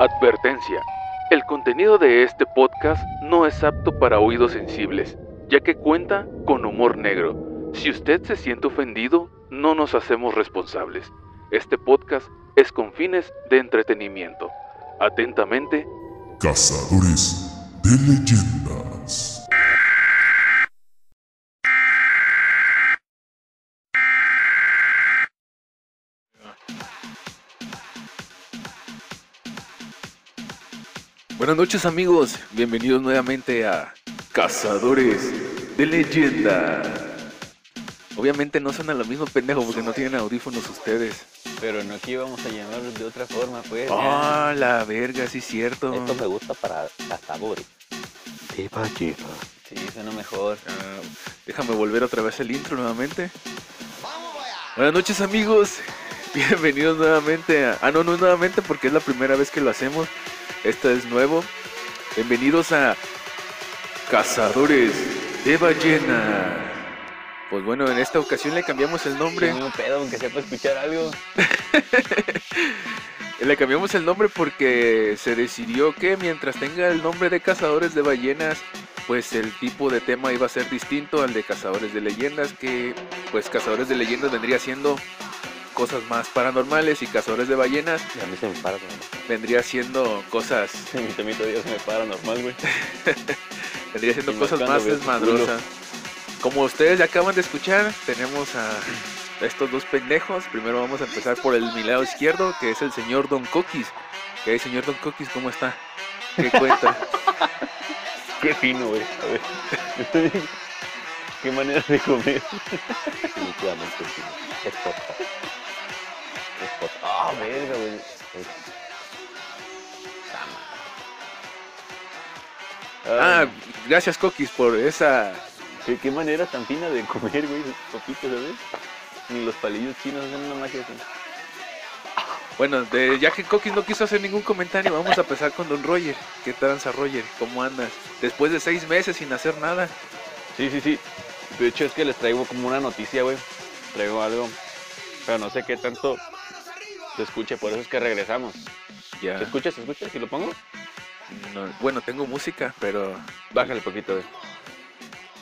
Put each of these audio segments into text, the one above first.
Advertencia. El contenido de este podcast no es apto para oídos sensibles, ya que cuenta con humor negro. Si usted se siente ofendido, no nos hacemos responsables. Este podcast es con fines de entretenimiento. Atentamente, Cazadores de leyendas. Buenas noches amigos, bienvenidos nuevamente a Cazadores de Leyenda. Obviamente no suena lo mismo pendejo porque no tienen audífonos ustedes. Pero no aquí vamos a llamarlos de otra forma, pues. Ah, la verga, sí cierto. Esto me gusta para cazadores de ballenas. Sí, suena mejor. Ah, déjame volver otra vez el intro nuevamente. Buenas noches amigos, bienvenidos nuevamente a... Ah, no, no nuevamente porque es la primera vez que lo hacemos. Esto es nuevo. Bienvenidos a Cazadores de Ballena. Pues bueno, en esta ocasión le cambiamos el nombre. Un pedo, aunque sepa escuchar algo. Le cambiamos el nombre porque se decidió que mientras tenga el nombre de Cazadores de Ballenas, pues el tipo de tema iba a ser distinto al de Cazadores de Leyendas, que pues Cazadores de Leyendas vendría siendo cosas más paranormales y Cazadores de Ballenas Y a mí se me para, ¿no? vendría siendo cosas, Mi temito Dios me para normal, güey. vendría siendo Y cosas más desmadrosas. Como ustedes ya acaban de escuchar, tenemos a estos dos pendejos. Primero vamos a empezar por el mi lado izquierdo, que es el señor Don Coquis. ¿Qué hay, señor Don Coquis? ¿Cómo está? ¿Qué cuenta? Qué fino, güey. A ver. Qué manera de comer. Definitivamente. Es. Es. Ah, verga, güey. Es- Ah, gracias Coquis por esa... ¿Qué, qué manera tan fina de comer, güey. Poquito, ¿sabes? Ni los palillos chinos hacen una magia así. Bueno, de, ya que Coquis no quiso hacer ningún comentario, vamos a empezar con Don Roger. ¿Qué tranza Roger? ¿Cómo andas? Después de seis meses sin hacer nada. Sí, sí, sí. De hecho, es que les traigo como una noticia, güey. Traigo algo. Pero no sé qué tanto se escuche, por eso es que regresamos. Ya. ¿Se escucha? ¿Se escucha? ¿Si lo pongo? no- bueno, tengo música, pero... Bájale poquito, güey.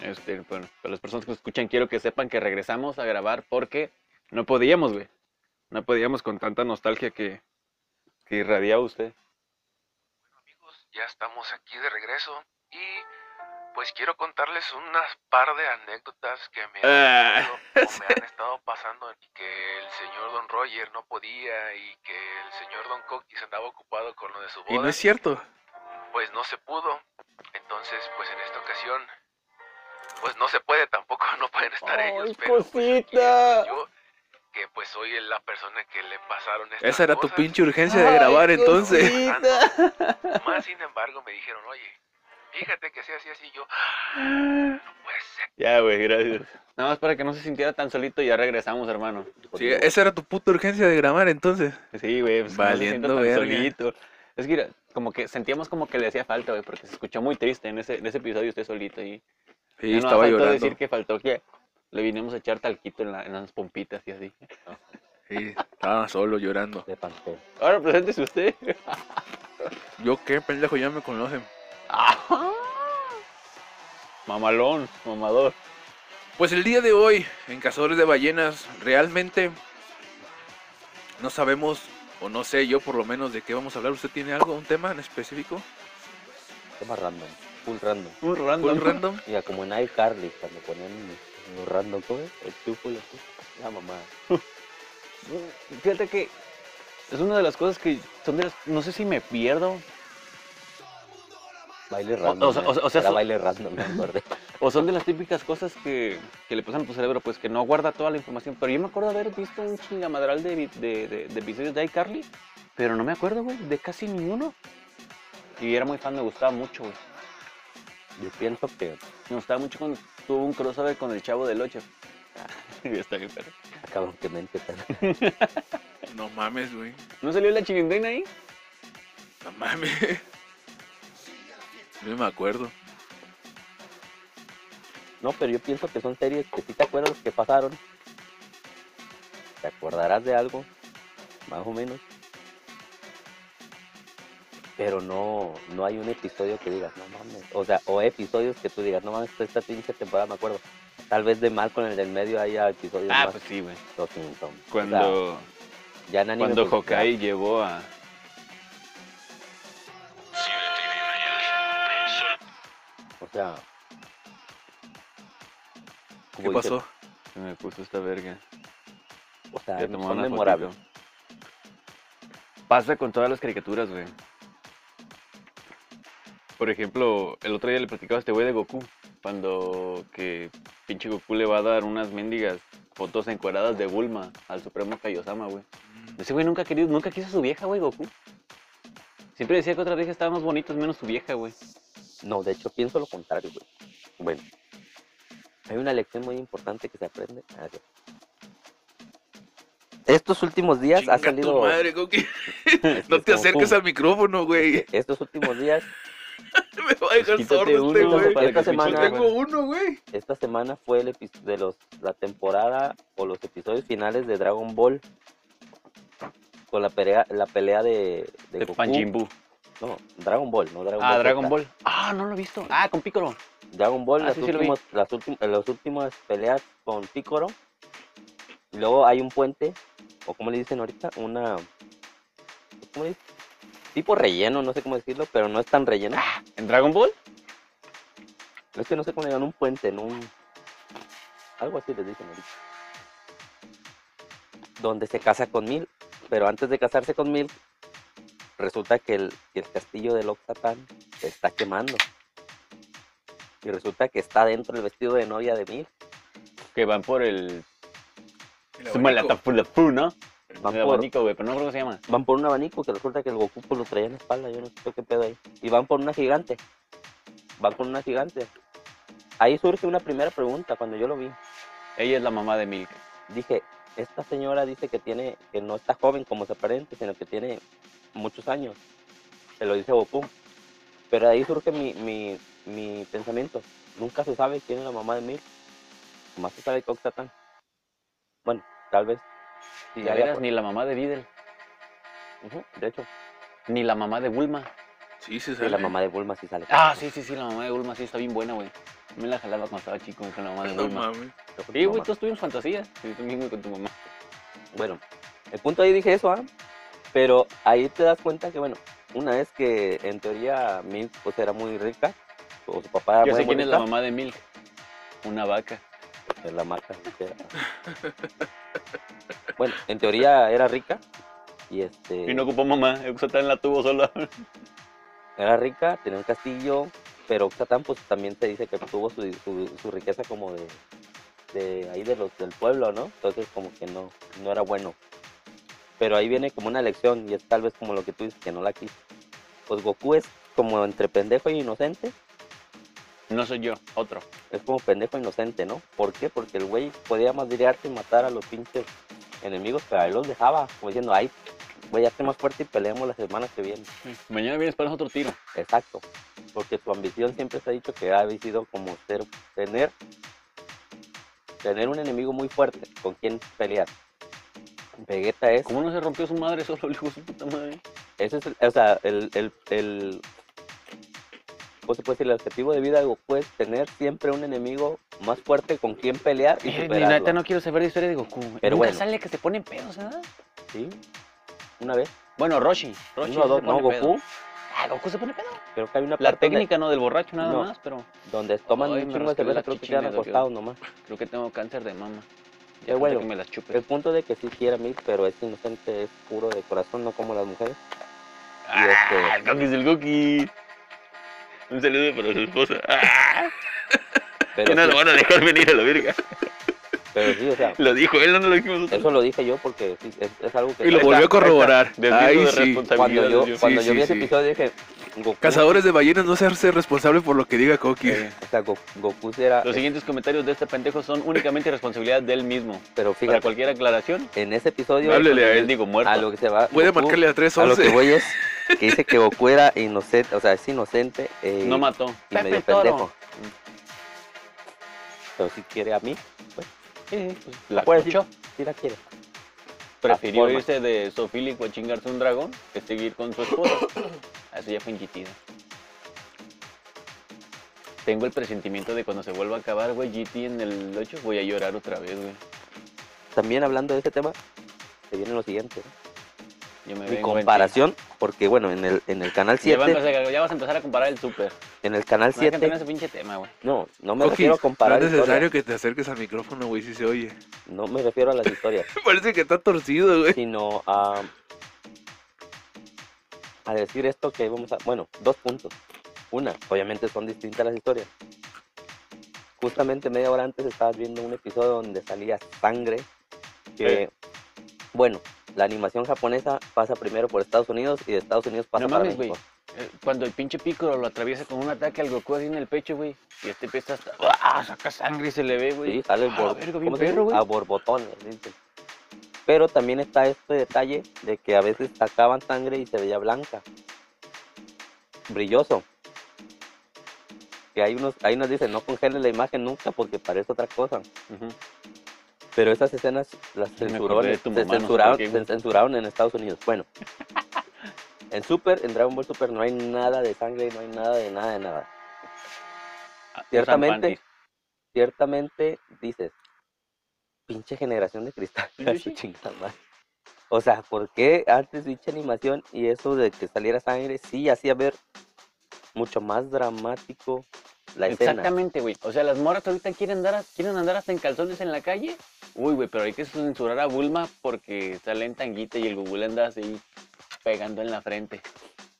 Este, bueno, para las personas que nos escuchan, quiero que sepan que regresamos a grabar porque no podíamos, güey. No podíamos con tanta nostalgia que, que irradiaba usted. amigos, ya estamos aquí de regreso y pues quiero contarles unas par de anécdotas que me han, Ah. ocurrido o me han estado pasando y que el señor Don Roger no podía y que el señor Don Coquis andaba ocupado con lo de su boda. Y no es cierto. Pues no se pudo. Entonces, pues en esta ocasión, pues no se puede tampoco, no pueden estar ¡Ay, ellos. Pero pues, cosita! estoy yo, que pues soy la persona que le pasaron estas Esa era tu pinche urgencia de grabar entonces. Más sin embargo, me dijeron, oye, fíjate que sea así, así. Yo, no puede ser. Ya, güey, gracias. Nada más para que no se sintiera tan solito, ya regresamos, hermano. Sí, esa era tu puta urgencia de grabar entonces. Sí, güey, pues que no se Valiendo tan solito. Es que mira, como que sentíamos como que le hacía falta, güey, porque se escuchó muy triste en ese, en ese episodio usted solito y Sí, ya no estaba faltó llorando. decir que faltó que le vinimos a echar talquito en, la- en las pompitas y así. Sí, estaba solo llorando. de Pantera. Ahora preséntese usted. Yo qué pendejo, ya me conocen. Mamalón, mamador. Pues el día de hoy, en Cazadores de Ballenas, realmente no sabemos, o no sé yo por lo menos, de qué vamos a hablar. ¿Usted tiene algo, un tema en específico? Tema random. Full random. Un random. ¿Full random? Mira, como en iCarly, cuando ponían los random, ¿cómo es? El túpulo, así. La mamá. Fíjate que es una de las cosas que son de las... No sé si me pierdo Baile random. o sea- ¿eh? o sea- o sea, Era so- baile random, me acordé. o son de las típicas cosas que, que le pasan a tu cerebro, pues que no guarda toda la información. Pero yo me acuerdo haber visto un chingamadral de, de, de, de episodios de iCarly, pero no me acuerdo, güey, de casi ninguno. Y era muy fan, me gustaba mucho, güey. Yo pienso que Me gustaba mucho cuando tuvo un crossover con el Chavo del 8. Está bien, pero... cabrón que mente No mames, güey. ¿No salió la chilindrina ahí? No mames. No me acuerdo. No, pero yo pienso que son series que sí te acuerdas que pasaron. Te acordarás de algo, más o menos. pero no, no hay un episodio que digas, no mames. O sea, o episodios que tú digas, no mames, esta pinche temporada me acuerdo. Tal vez de Malcolm el del medio haya episodios Ah, más pues sí, güey. Los Simpsons. O sea, Cuando, ya en anime, cuando pues, ya- llevó a... sea. ¿Qué pasó? Se me puso esta verga. O sea, son memorables. Pasa con todas las caricaturas, güey. Por ejemplo, el otro día le platicaba a este güey de Goku. Cuando que pinche Goku le va a dar unas mendigas fotos encueradas de Bulma al Supremo Kaiosama, güey. Ese güey nunca, querido, nunca quiso a su vieja, güey, Goku. Siempre decía que otras viejas estaban más bonitas menos su vieja, güey. No, de hecho, pienso lo contrario, güey. Bueno, hay una lección muy importante que se aprende. Estos últimos días Chinga ha tu salido. madre, Coqui. es No te acerques al micrófono, güey. Estos últimos días, Me va a dejar sordo este güey. Esta semana- Yo tengo uno, güey. esta semana fue el de los la temporada o los episodios finales de Dragon Ball. Con la pelea, la pelea de, de De Goku. Buu. No, Dragon Ball, no Dragon Ah, Ball. Dragon Z. Ball. Ah, no lo he visto. Ah, con Piccolo. Dragon Ball, Ah, las, sí, lo las, últim- las últimas peleas con Piccolo. Y luego hay un puente, o como le dicen ahorita, una. ¿Cómo le dicen? Tipo relleno, no sé cómo decirlo, pero no es tan relleno. ¿En Dragon Ball? Es que no sé cómo le llaman un puente, en un. Algo así les dicen ahorita. Donde se casa con Mil. Pero antes de casarse con Mil, resulta que el, que el castillo de Loxatán se está quemando. Y resulta que está dentro el vestido de novia de Mil. Que van por el... El Se llama la ¿no? Van El por, abanico, güey, pero no creo que se llama. van por un abanico que resulta que el Goku pues, lo traía en la espalda, yo no sé qué pedo ahí. Y van por una gigante. Van por una gigante. Ahí surge una primera pregunta cuando yo lo vi. Ella es la mamá de Milk. Dije, esta señora dice que tiene, que no está joven como se aparente, sino que tiene muchos años. Se lo dice Goku. Pero de ahí surge mi, mi, mi pensamiento. Nunca se sabe quién es la mamá de Milk. Más se sabe que Oxatán. Bueno, tal vez. Y Sí, de haya veras, por- ni la mamá de Videl, Ujú, De hecho, ni la mamá de Bulma. Sí, sí, sí, sale. la mamá de Bulma sí sale. Ah, sí, sí, sí, la mamá de Bulma sí está bien buena, güey. Me la jalaba cuando estaba chico con la mamá de No Bulma. que Sí, güey, todos tuvimos fantasías. Sí, también, güey, con tu mamá. Bueno, el punto ahí dije eso, ¿ah? Pero ahí te das cuenta que, bueno, una vez que en teoría Milk pues era muy rica, o su papá era Yo muy, sé muy quién es la mamá de Milk. Una vaca. es la era. bueno, en teoría era rica y este Y no ocupó mamá, Oxatán la tuvo sola. era rica, tenía un castillo, pero Oxatán pues también te dice que tuvo su, su, su riqueza como de, de ahí de los del pueblo, ¿no? Entonces como que no, no era bueno. Pero ahí viene como una lección y es tal vez como lo que tú dices, que no la quiso. Pues Goku es como entre pendejo e inocente, No soy yo, otro. es como pendejo e inocente, ¿no? ¿Por qué? Porque el güey podía madrearte y matar a los pinches enemigos, pero ahí los dejaba, como diciendo, ay, a ser más fuerte y peleamos la semana que viene. Mañana vienes para otro tiro. Exacto, porque su ambición siempre se ha dicho que ha sido como ser, tener, tener un enemigo muy fuerte con quien pelear. Vegeta es, ¿Cómo no se rompió su madre solo hijo su puta madre? ese es, el, o sea, el, el, el, ¿cómo se puede decir? El objetivo de vida de Goku es tener siempre un enemigo más fuerte con quien pelear y Eh, superarlo. neta no quiero saber la historia de Goku. Pero Nunca bueno. sale que se ponen pedos, ¿verdad? Sí, una vez, Bueno, Roshi. Roshi uno o sí dos, se no, pone pedo. Goku, Ah, Goku se pone pedo. creo que hay una La parte donde- técnica no del borracho nada No. más, pero donde toman Ay, un chingo de cerveza, creo que quedan acostados nomás. creo que tengo cáncer de mama. Falta bueno. que me las chupes. El punto de que sí quiere a mí, pero es inocente, es puro de corazón, no como las mujeres. Ah, este- el Goki es el Goki. Un saludo para su esposa. Ah, Pero no sí, lo van a dejar venir a la verga. Pero sí, o sea, Lo dijo él, no lo dijimos nosotros. eso lo dije yo porque sí, es, es algo que... Y lo volvió a corroborar. de sí. responsabilidad, Cuando yo, cuando Sí, yo vi sí, ese episodio dije, Goku, Cazadores de ballenas no se hace responsable por lo que diga Coqui. Eh, o sea, Go- Goku sí era... Los siguientes comentarios de este pendejo son únicamente responsabilidad del mismo. Pero Para fíjate, cualquier aclaración, en ese episodio, Háblele a él. digo muerto. a lo que se va... Puede Goku- marcarle a A lo que 311. voy es que dice que Goku era inocente, o sea, es inocente eh, No mató. y medio Pepe Toro. pendejo. Pero si quiere a mí, Sí, sí, pues, la puede decir, cochó. si la quiere. Prefirió forma. irse de sofílico a chingarse un dragón que seguir con su esposa. Ah, Eso ya fue. ¿no? Tengo el presentimiento de cuando se vuelva a acabar, güey, GT en el 8, voy a llorar otra vez, güey. También hablando de ese tema, se viene lo siguiente. ¿no? Yo me Mi comparación, porque bueno, en el, en el canal Ya, va a 7, empezar- ya vas a empezar a comparar el Super. en el canal No hay que entrar en 7, ese pinche tema, güey. no, no me Coquis, refiero a no comparar es necesario historias, que te acerques al micrófono, güey, si se oye. no me refiero a las historias, Parece que está torcido, güey. sino a, a decir esto que vamos a, bueno, dos puntos. Una, obviamente son distintas las historias. Justamente media hora antes estabas viendo un episodio donde salía sangre, que, Eh. bueno, la animación japonesa pasa primero por Estados Unidos y de Estados Unidos pasa No para mames. México. Eh, Cuando el pinche Piccolo lo atraviesa con un ataque al Goku así en el pecho, güey. Y este empieza hasta. ¡Ah! Saca sangre y se le ve, güey. Sí, sale Ah, verga, bien ¿cómo se dice? perro, güey. a borbotones. dicen. Pero también está este detalle de que a veces sacaban sangre y se veía blanca. Brilloso. Que hay unos, ahí nos dicen, no congele la imagen nunca porque parece otra cosa. Ujú. Pero esas escenas las se mamá, no sé censuraron, se en Estados Unidos. Bueno. En Super, en Dragon Ball Super no hay nada de sangre, no hay nada de nada de nada. Ah, Ciertamente, ciertamente dices, pinche generación de cristal. Sí, chingada. O sea, ¿por qué antes dicha animación y eso de que saliera sangre sí hacía ver mucho más dramático la escena? Exactamente, güey. O sea, las moras ahorita quieren andar, quieren andar hasta en calzones en la calle. Uy, güey, pero hay que censurar a Bulma porque sale en tanguita y el Google anda así pegando en la frente.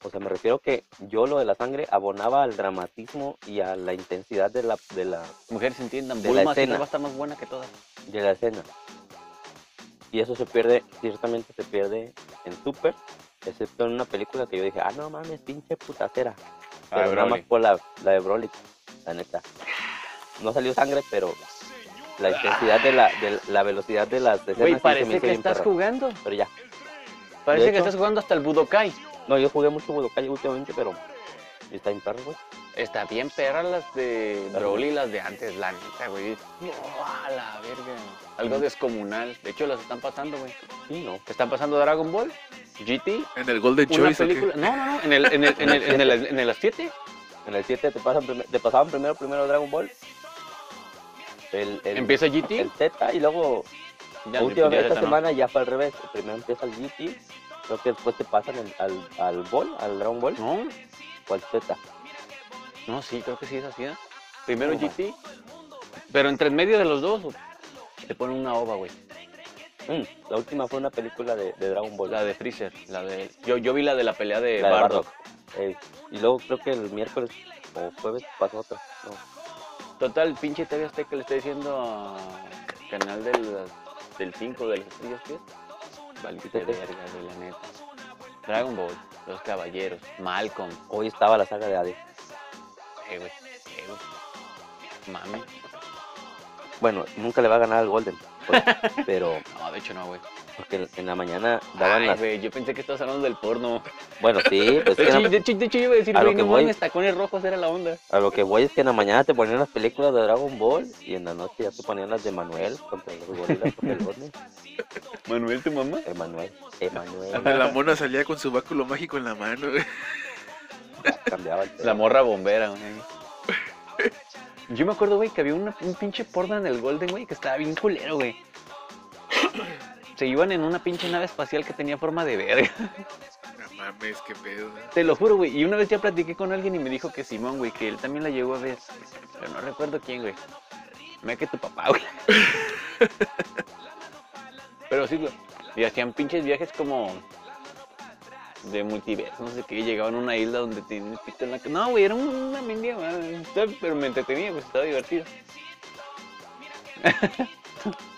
O sea, me refiero que yo lo de la sangre abonaba al dramatismo y a la intensidad de la, de la, Mujeres se entiendan, De la Bulma siempre escena. va a estar más buena que todas. de la escena. Y eso se pierde, ciertamente se pierde en Super, excepto en una película que yo dije, ah, no mames, pinche putacera. Pero nada más por la, la de Broly, la neta. No salió sangre, pero la intensidad de la, de la velocidad de las escenas Güey, parece que estás jugando. Pero ya. Parece que estás jugando hasta el Budokai. No, yo jugué mucho Budokai últimamente, pero está bien perro, güey. Está bien perra las de. Broly y las de antes, la neta, güey. Oh, a la verga. Algo descomunal. De hecho, las están pasando, güey. Sí, no. Están pasando Dragon Ball, GT, En el Golden Choice, película. No, no, no. En el, en el, en el, en el, en el 7. En el 7 te, pasan te pasaban primero primero Dragon Ball. El, el, Empieza GT. el Z y luego Ya, última ya esta no. semana ya fue al revés. Primero empieza el GT, creo que después te pasan el- al, al Ball, al Dragon Ball No, o al Z. no, sí, creo que sí es así. ¿eh? Primero No, GT. Pero entre en medio de los dos, te ponen una ova, güey. Mm, la última fue una película de, de Dragon Ball. La de Freezer. La de... Yo, yo vi la de la pelea de la de Bardock. Bardock. Eh, y luego creo que el miércoles o jueves pasó otra. No. Total, pinche TV Azteca le está diciendo a canal del, del 5 de las estrellas, ¿qué es? Valiste ¿Qué te- verga, de la neta. Dragon Ball, Los Caballeros, Malcolm. Hoy estaba la saga de Hades. Eh, güey, eh, güey. Mami. Bueno, nunca le va a ganar al Golden. pues, pero No, de hecho no, güey. Porque en- la mañana daban Ay, las. güey, yo pensé que estabas hablando del porno. Bueno, sí, pues De hecho, la- de hecho, de hecho, yo iba a decir, a lo que no voy- mames, tacones rojos era la onda. A lo que voy es que en la mañana te ponían las películas de Dragon Ball y en la noche ya te ponían las de Manuel contra los gorilas contra el Golden. Manuel, tu mamá. Emanuel, Donde Emanuel. la mona salía con su báculo mágico en la mano. Cambiaba el. La morra bombera, güey. Yo me acuerdo, güey, que había una- un pinche porno en el Golden, güey, que estaba bien culero, güey. Se iban en una pinche nave espacial que tenía forma de verga. No mames, qué pedo. Te lo juro, güey. Y una vez ya platiqué con alguien y me dijo que Simón, güey, que él también la llegó a ver. Pero no recuerdo quién, güey. Me que tu papá, güey. Pero sí, güey. Y hacían pinches viajes como de multiverso, no sé qué. Llegaban a una isla donde el pito en la No, güey, era un- una mendiga, güey. Pero me entretenía, pues estaba divertido.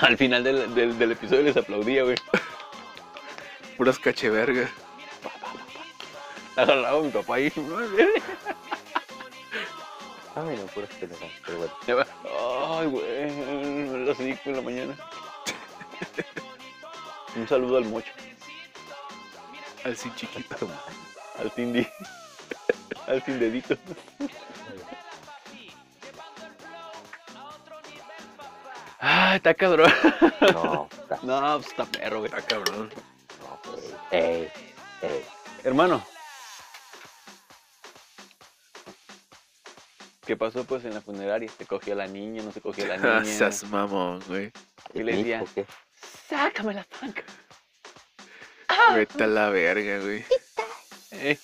Al final del, del, del episodio les aplaudía, güey. Puras cachevergas. Agarraba a mi papá ahí. Ay, no, puras pendejadas, pero bueno. Ay, güey, me lo en la mañana. Un saludo al mocho, Al sin chiquito. al Cindy, al sin Ah, está cabrón. No, está. No, pues está perro, güey. Está cabrón. No, pues. Ey, ey. Hermano. ¿Qué pasó pues en la funeraria? ¿Se cogió la niña? ¿No se cogió a la niña? Seas mamón, güey. Y le decía, sácame la panca. Ah. Vete a la verga, güey. ¿Eh?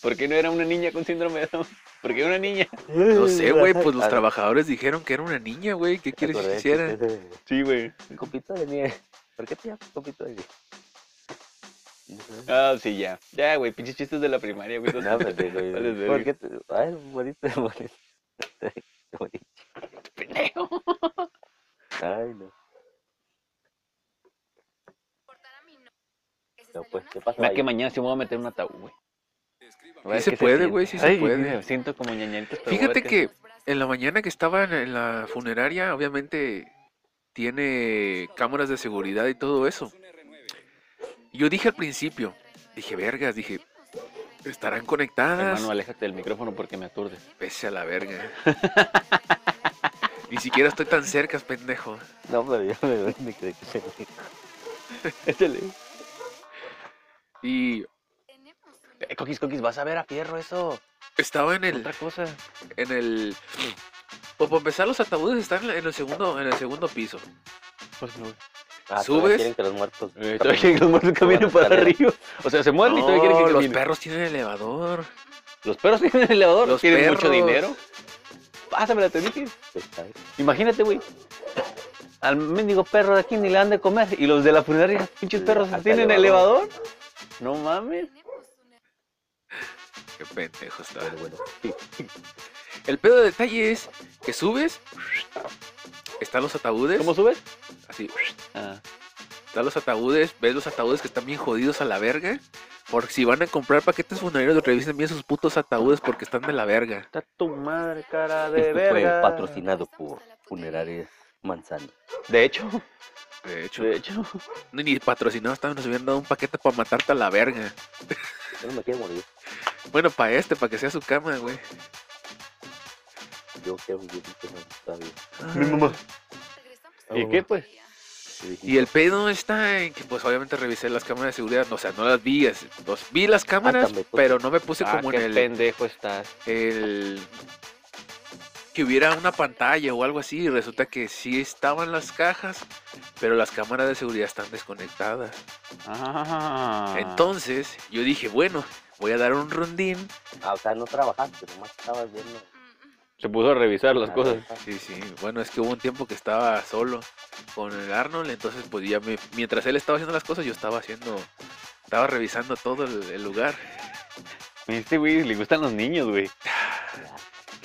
¿Por qué no era una niña con síndrome de Down? ¿Por qué una niña? No sé, güey, pues los trabajadores dijeron que era una niña, güey. ¿Qué quieres que hiciera? Sí, güey. Un copito de nieve. ¿Por qué te llamas copito de nieve? Ah, sí, ya. Ya, güey, pinches chistes de la primaria, güey. No, pues, güey. ¿Por qué te... Ay, bonito, bonito. Bonito. pendejo. Ay, no. No, pues, ¿qué pasa? Mira ahí? que mañana sí me voy a meter un ataúd, güey. Ver se puede, güey, sí se puede. Me siento como ñañaritos, Fíjate que en la mañana que estaba en, la funeraria, obviamente tiene cámaras de seguridad y todo eso. Yo dije al principio, dije, vergas, dije, estarán conectadas. Hermano, aléjate del micrófono porque me aturdes. Pese a la verga. Ni siquiera estoy tan cerca, pendejo. No, pero yo me, que se Échale. Y Eh, coquis, coquis, vas a ver a Fierro eso. estaba en el, Otra cosa. en el, pues para empezar los ataúdes están en el segundo, en el segundo piso. Pues no. Ah, ¿Subes? todavía quieren que los muertos... Eh, caminen. todavía quieren que los muertos caminen para arriba. O sea, se mueren y todavía quieren que los caminen. perros tienen elevador. Los perros tienen elevador. Los tienen mucho perros. dinero. Pásamela, te dije. Pues, ¿sabes? Imagínate, güey. Al mendigo perro de aquí ni le han de comer. Y los de la funeraria, pinches perros, ¿tienen elevador. elevador? No mames. Qué pendejo está. Pero bueno. El pedo de detalle es que subes, están los ataúdes, ¿Cómo subes? así, Ah, están los ataúdes, ves los ataúdes que están bien jodidos a la verga. Porque si van a comprar paquetes funerarios, revisen bien sus putos ataúdes porque están de la verga. está tu madre, cara de Esto fue verga. patrocinado por Funerarias Manzano. De hecho, De hecho, de hecho. ni, ni patrocinados estaban, nos hubieran dado un paquete para matarte a la verga. Yo no me quiero morir. Bueno, para este, para que sea su cama, güey. Yo quiero más todavía. Mi mamá. ¿Y qué, pues? Y el pedo está en que, pues, obviamente revisé las cámaras de seguridad. O sea, no las vi. es- los- vi las cámaras, también, pues. pero no me puse Ah, como qué en el, pendejo estás. el que hubiera una pantalla o algo así y resulta que sí estaban las cajas pero las cámaras de seguridad están desconectadas Ah. entonces yo dije bueno voy a dar un rondín Ah, o sea, no trabajaste, nomás estabas viendo. Se puso a revisar las Ah, cosas. sí sí bueno es que hubo un tiempo que estaba solo con el Arnold entonces pues ya me, mientras él estaba haciendo las cosas yo estaba haciendo estaba revisando todo el, el lugar Este güey le gustan los niños, güey.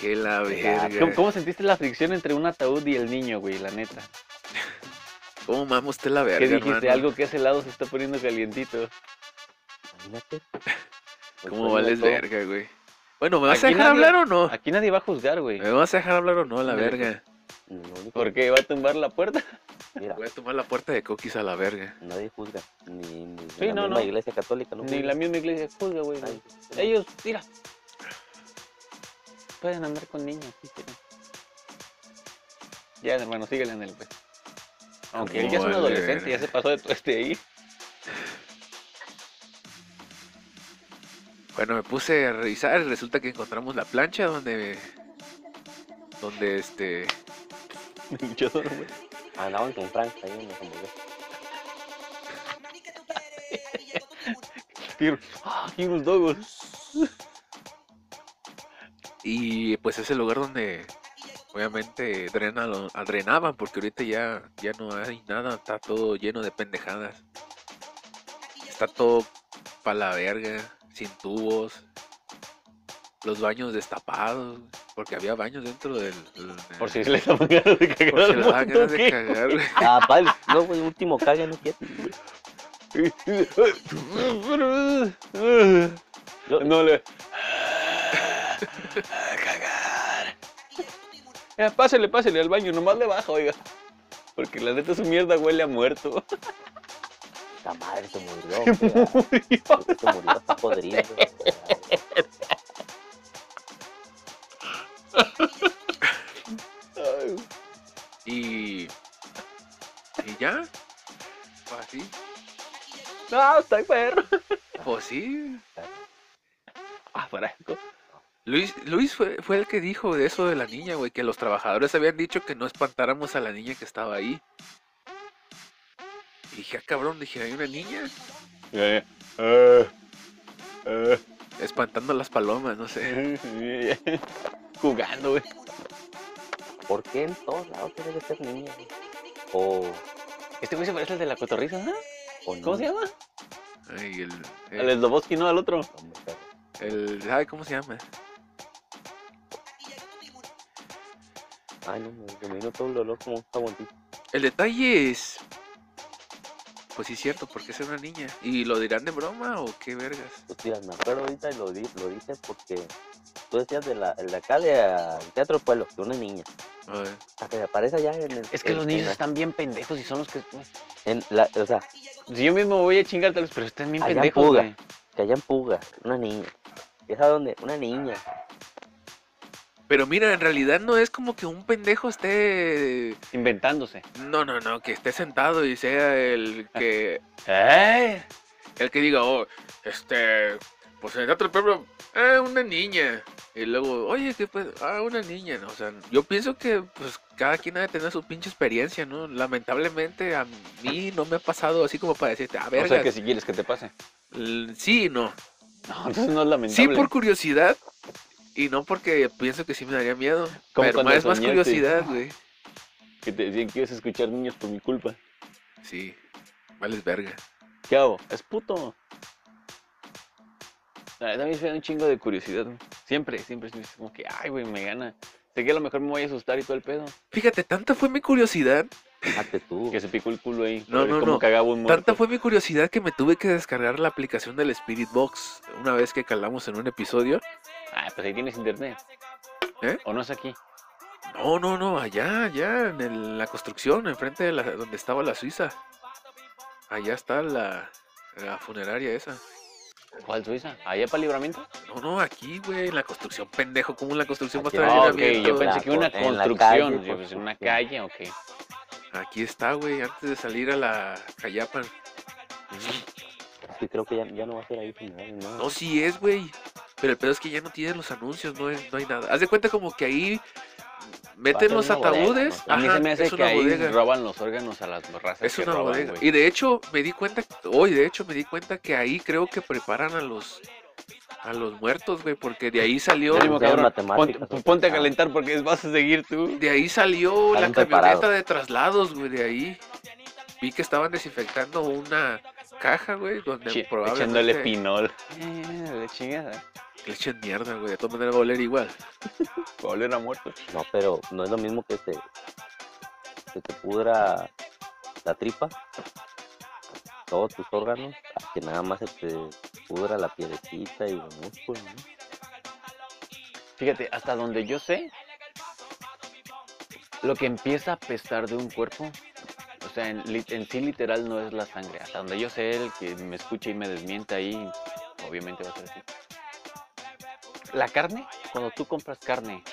que la verga ¿Cómo, cómo sentiste la fricción entre un ataúd y el niño, güey? La neta. cómo mama usted la verga ¿Qué dijiste? hermano? Algo que ese lado se está poniendo calientito. Imagínate. Pues, cómo vales todo. verga güey bueno me vas a dejar nadie- hablar o no Aquí nadie va a juzgar, güey. me vas a dejar hablar o no la verga ¿Por qué? ¿Va a tumbar la puerta? Mira, Voy a tomar la puerta de coquis a la verga. nadie juzga. Ni, ni Sí, la no, misma no. iglesia católica, ¿no? Ni juzga. la misma iglesia juzga, güey. Ellos, mira. Pueden andar con niños, si quieren. Ya, hermano, síguele en el pues. Aunque él ya es un adolescente, ya se pasó de todo este ahí. Bueno, me puse a revisar y resulta que encontramos la plancha donde. Donde este. Yo solo, güey. Andaban con Frank ahí en la hamburguesa. Quiero- Ah, unos dogos. Y pues es el lugar donde. Obviamente drena lo- ah, drenaban, porque ahorita ya, ya no hay nada, está todo lleno de pendejadas. Está todo pa' la verga, sin tubos. Los baños destapados, porque había baños dentro del. del- Por si se les daban ganas de cagar por si le daban ganas de cagar, güey. Ah, vale. No, güey, último caga, no No le. Cagar. Ya, pásele, pásele al baño, nomás le baja, oiga. Porque la neta su mierda huele a muerto. La madre se murió. güey. Se murió, está podrido. Ay, Y. Y ya. Pues así. No, está perro. Pues sí. Ah, fresco. Luis, Luis fue, fue el que dijo de eso de la niña, güey, que los trabajadores habían dicho que no espantáramos a la niña que estaba ahí. Y dije, ah, cabrón, dije, ¿hay una niña? Eh, eh, eh. Espantando a las palomas, no sé. Jugando, güey. ¿Por qué en todos lados tiene que ser niña? güey? O, Este güey se parece al de la cotorriza, ¿no? o ¿Cómo se llama? Ay, el, El el, Sloboski, no, al otro. El- ay, ¿cómo se llama? Ay, no, me me imagino todo el dolor como un jaboncito. El detalle es, pues sí es cierto, porque es una niña. ¿Y lo dirán de broma o qué vergas? Pues mira, me acuerdo ahorita y lo, di, lo dices porque tú decías de, la, el de acá de ah, Teatro del Pueblo, de una niña. A ver, A que aparece allá en el... Es que en- los en niños la- están bien pendejos y son los que. en la- o sea, Si yo mismo voy a chingártelos, pero están bien Allá en pendejos, Puga. güey. que allá en Puga, una niña. ¿Y esa dónde? Una niña. Pero mira, en realidad no es como que un pendejo esté... Inventándose. No, no, no, que esté sentado y sea el que... ¡Eh! El que diga, oh, este... Pues en el Teatro del Pueblo, ah, una niña. Y luego, oye, ¿qué pues? Ah, una niña, ¿no? O sea, yo pienso que pues cada quien ha de tener su pinche experiencia, ¿no? Lamentablemente a mí no me ha pasado así como para decirte, a ver, O sea que si quieres que te pase. sí no. No, entonces no es Sí lamentable. por curiosidad y no porque pienso que sí me daría miedo. Como Pero más, más curiosidad, güey. Que te decían que ibas a escuchar niños por mi culpa. Sí, vales verga. ¿Qué hago? Es puto. A mí también me da un chingo de curiosidad. güey. Siempre, siempre es como que, ay, güey, me gana. Sé que a lo mejor me voy a asustar y todo el pedo. Fíjate, tanta fue mi curiosidad, Fíjate tú. Que se picó el culo ahí. No, no, no. cagaba un tanta fue mi curiosidad que me tuve que descargar la aplicación del Spirit Box una vez que calamos en un episodio. Ah, pues ahí tienes internet. ¿Eh? ¿O no es aquí? No, no, no, allá, allá, en el- la construcción, enfrente de la, donde estaba la Suiza. Allá está la, la funeraria esa. ¿Cuál Suiza? ¿Allá para libramiento? No, no, aquí, güey, en la construcción, pendejo. ¿Cómo en la construcción va a Aquí estar no, el yo pensé La que una co- en construcción. calle, yo pensé en una construcción. calle, ok. Aquí está, güey, antes de salir a la Cayapan. Sí, creo que ya, ya no va a ser ahí ¿no? No, sí es, güey. Pero el pedo es que ya no tienen los anuncios, no, es- no hay nada. Haz de cuenta como que ahí meten los bodega, ataúdes. ¿no? A mí ajá, se me hace es que ahí bodega. roban los órganos a las razas Es que una roban, bodega. güey. Y de hecho, me di cuenta, hoy de hecho me di cuenta que ahí creo que preparan a los a los muertos, güey, porque de ahí salió cabrón. matemáticas, Ponte, ponte a calentar porque vas a seguir tú. de ahí salió la camioneta preparados. de traslados, güey, de ahí. Vi que estaban desinfectando una caja, güey, donde Chi- probablemente Echándole pinol. Eh, la chingada. le echen mierda, güey, de todas maneras va a oler igual. Va a oler a muerto. No, pero no es lo mismo que te, que te pudra la tripa, todos tus órganos, a que nada más se te pudra la pielecita y los músculos, ¿no? Fíjate, hasta donde yo sé, lo que empieza a apestar de un cuerpo, sea, en, en sí literal no es la sangre. Hasta donde yo sé, el que me escuche y me desmienta ahí, obviamente va a ser así. La carne, cuando tú compras carne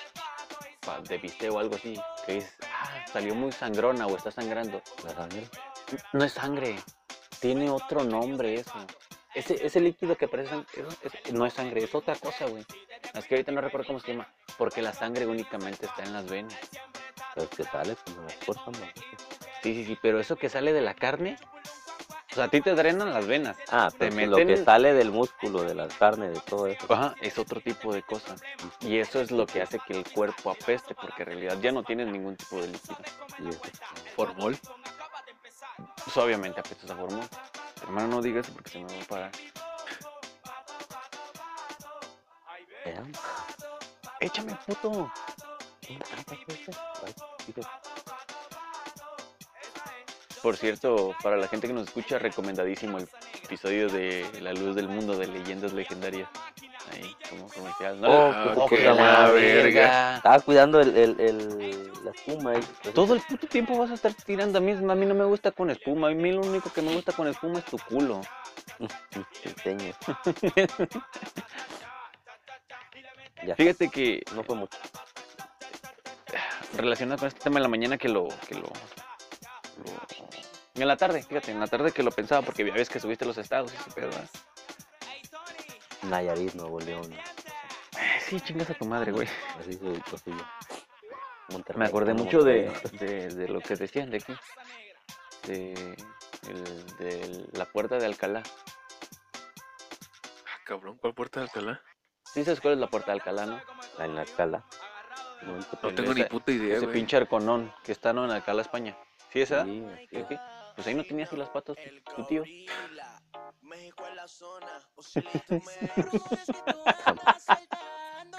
de bistec o algo así, que dices, ah, salió muy sangrona o está sangrando, La sangre. no es sangre, tiene otro nombre eso. Ese, ese líquido que parece sang- eso es- no es sangre, es otra cosa, güey. Es que ahorita no recuerdo cómo se llama, porque la sangre únicamente está en las venas. Pero que sale las fuerzas, ¿no? Sí, sí, sí, pero eso que sale de la carne, o sea, a ti te drenan las venas. Ah, Te pues lo que meten- sale del músculo, de la carne, de todo eso. Ajá, es otro tipo de cosa. Y eso es lo que hace que el cuerpo apeste, porque en realidad ya no tienes ningún tipo de líquido. y eso. Formol. Pues obviamente apestas a formol. Hermano, no digas eso porque se me va a parar. Era- Échame, puto. Pues, ay, dije, Por cierto, para la gente que nos escucha, recomendadísimo el episodio de La Luz del Mundo de Leyendas Legendarias. Ahí, como comercial. ¿no? Oh, pues, qué la verga. verga. Estaba cuidando el, el, el- la espuma pues, Todo el puto tiempo vas a estar tirando a mí. A mí no me gusta con espuma. A mí lo único que me gusta con espuma es tu culo. te enseño. Ya, Fíjate que no fue mucho. relacionado con este tema en la mañana que lo, que lo, lo- En la tarde, fíjate, en la tarde que lo pensaba porque ya ves que subiste los estados y ese pedo. ¿verdad? Nayarit, Nuevo León. sí, chingas a tu madre, güey. Así se ubicó suyo. Monterrey, Me acordé mucho de, de, de lo que decían de aquí. De, el- de la puerta de Alcalá. Ah, cabrón, ¿cuál puerta de Alcalá? ¿Sí sabes cuál es la puerta de Alcalá, no? Ah, En la escala. No, No tengo ni puta idea, Ese güey. pinche arconón que está ¿no? en Alcalá, España. ¿Sí esa? Sí, así ¿Qué, es. qué? Pues ahí no tenía así las patas tu, tío.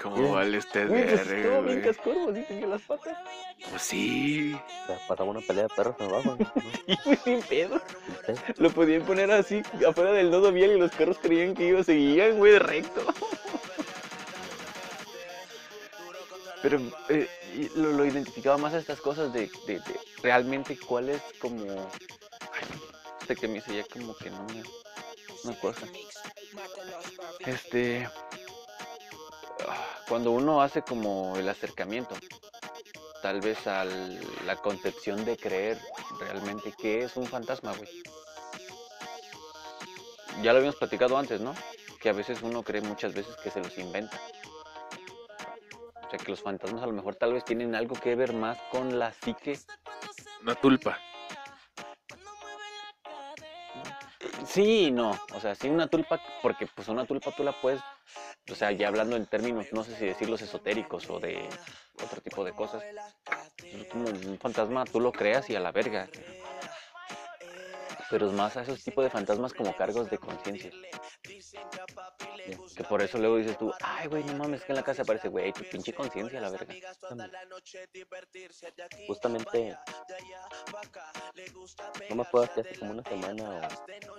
¿Cómo vale este Güey, pues verga, bien güey? cascorbo, sí tenía las patas. Pues sí. O sea, pasaba una pelea de perros abajo. Y güey, sin pedo. Lo podían poner así afuera del nodo vial y los perros creían que iba, seguían, güey, de recto. Pero eh, lo, lo identificaba más a estas cosas de, de- de realmente cuál es como... Ay, este que me hice ya como que no me... Una cosa. Este... ah, Cuando uno hace como el acercamiento, tal vez a la concepción de creer realmente que es un fantasma, güey. Ya lo habíamos platicado antes, ¿no? Que a veces uno cree muchas veces que se los inventa. O sea, que los fantasmas a lo mejor tal vez tienen algo que ver más con la psique. Una tulpa. Sí, no. O sea, sí una tulpa, porque pues una tulpa tú la puedes, o sea, ya hablando en términos, no sé si decirlos esotéricos o de otro tipo de cosas. Es Como un fantasma tú lo creas y a la verga. Pero es más a esos tipos de fantasmas como cargos de conciencia. Que por eso luego dices tú, ay, güey, no mames, que en la casa aparece, güey, tu pinche conciencia a la verga. Justamente. No me acuerdo si hace como una semana o.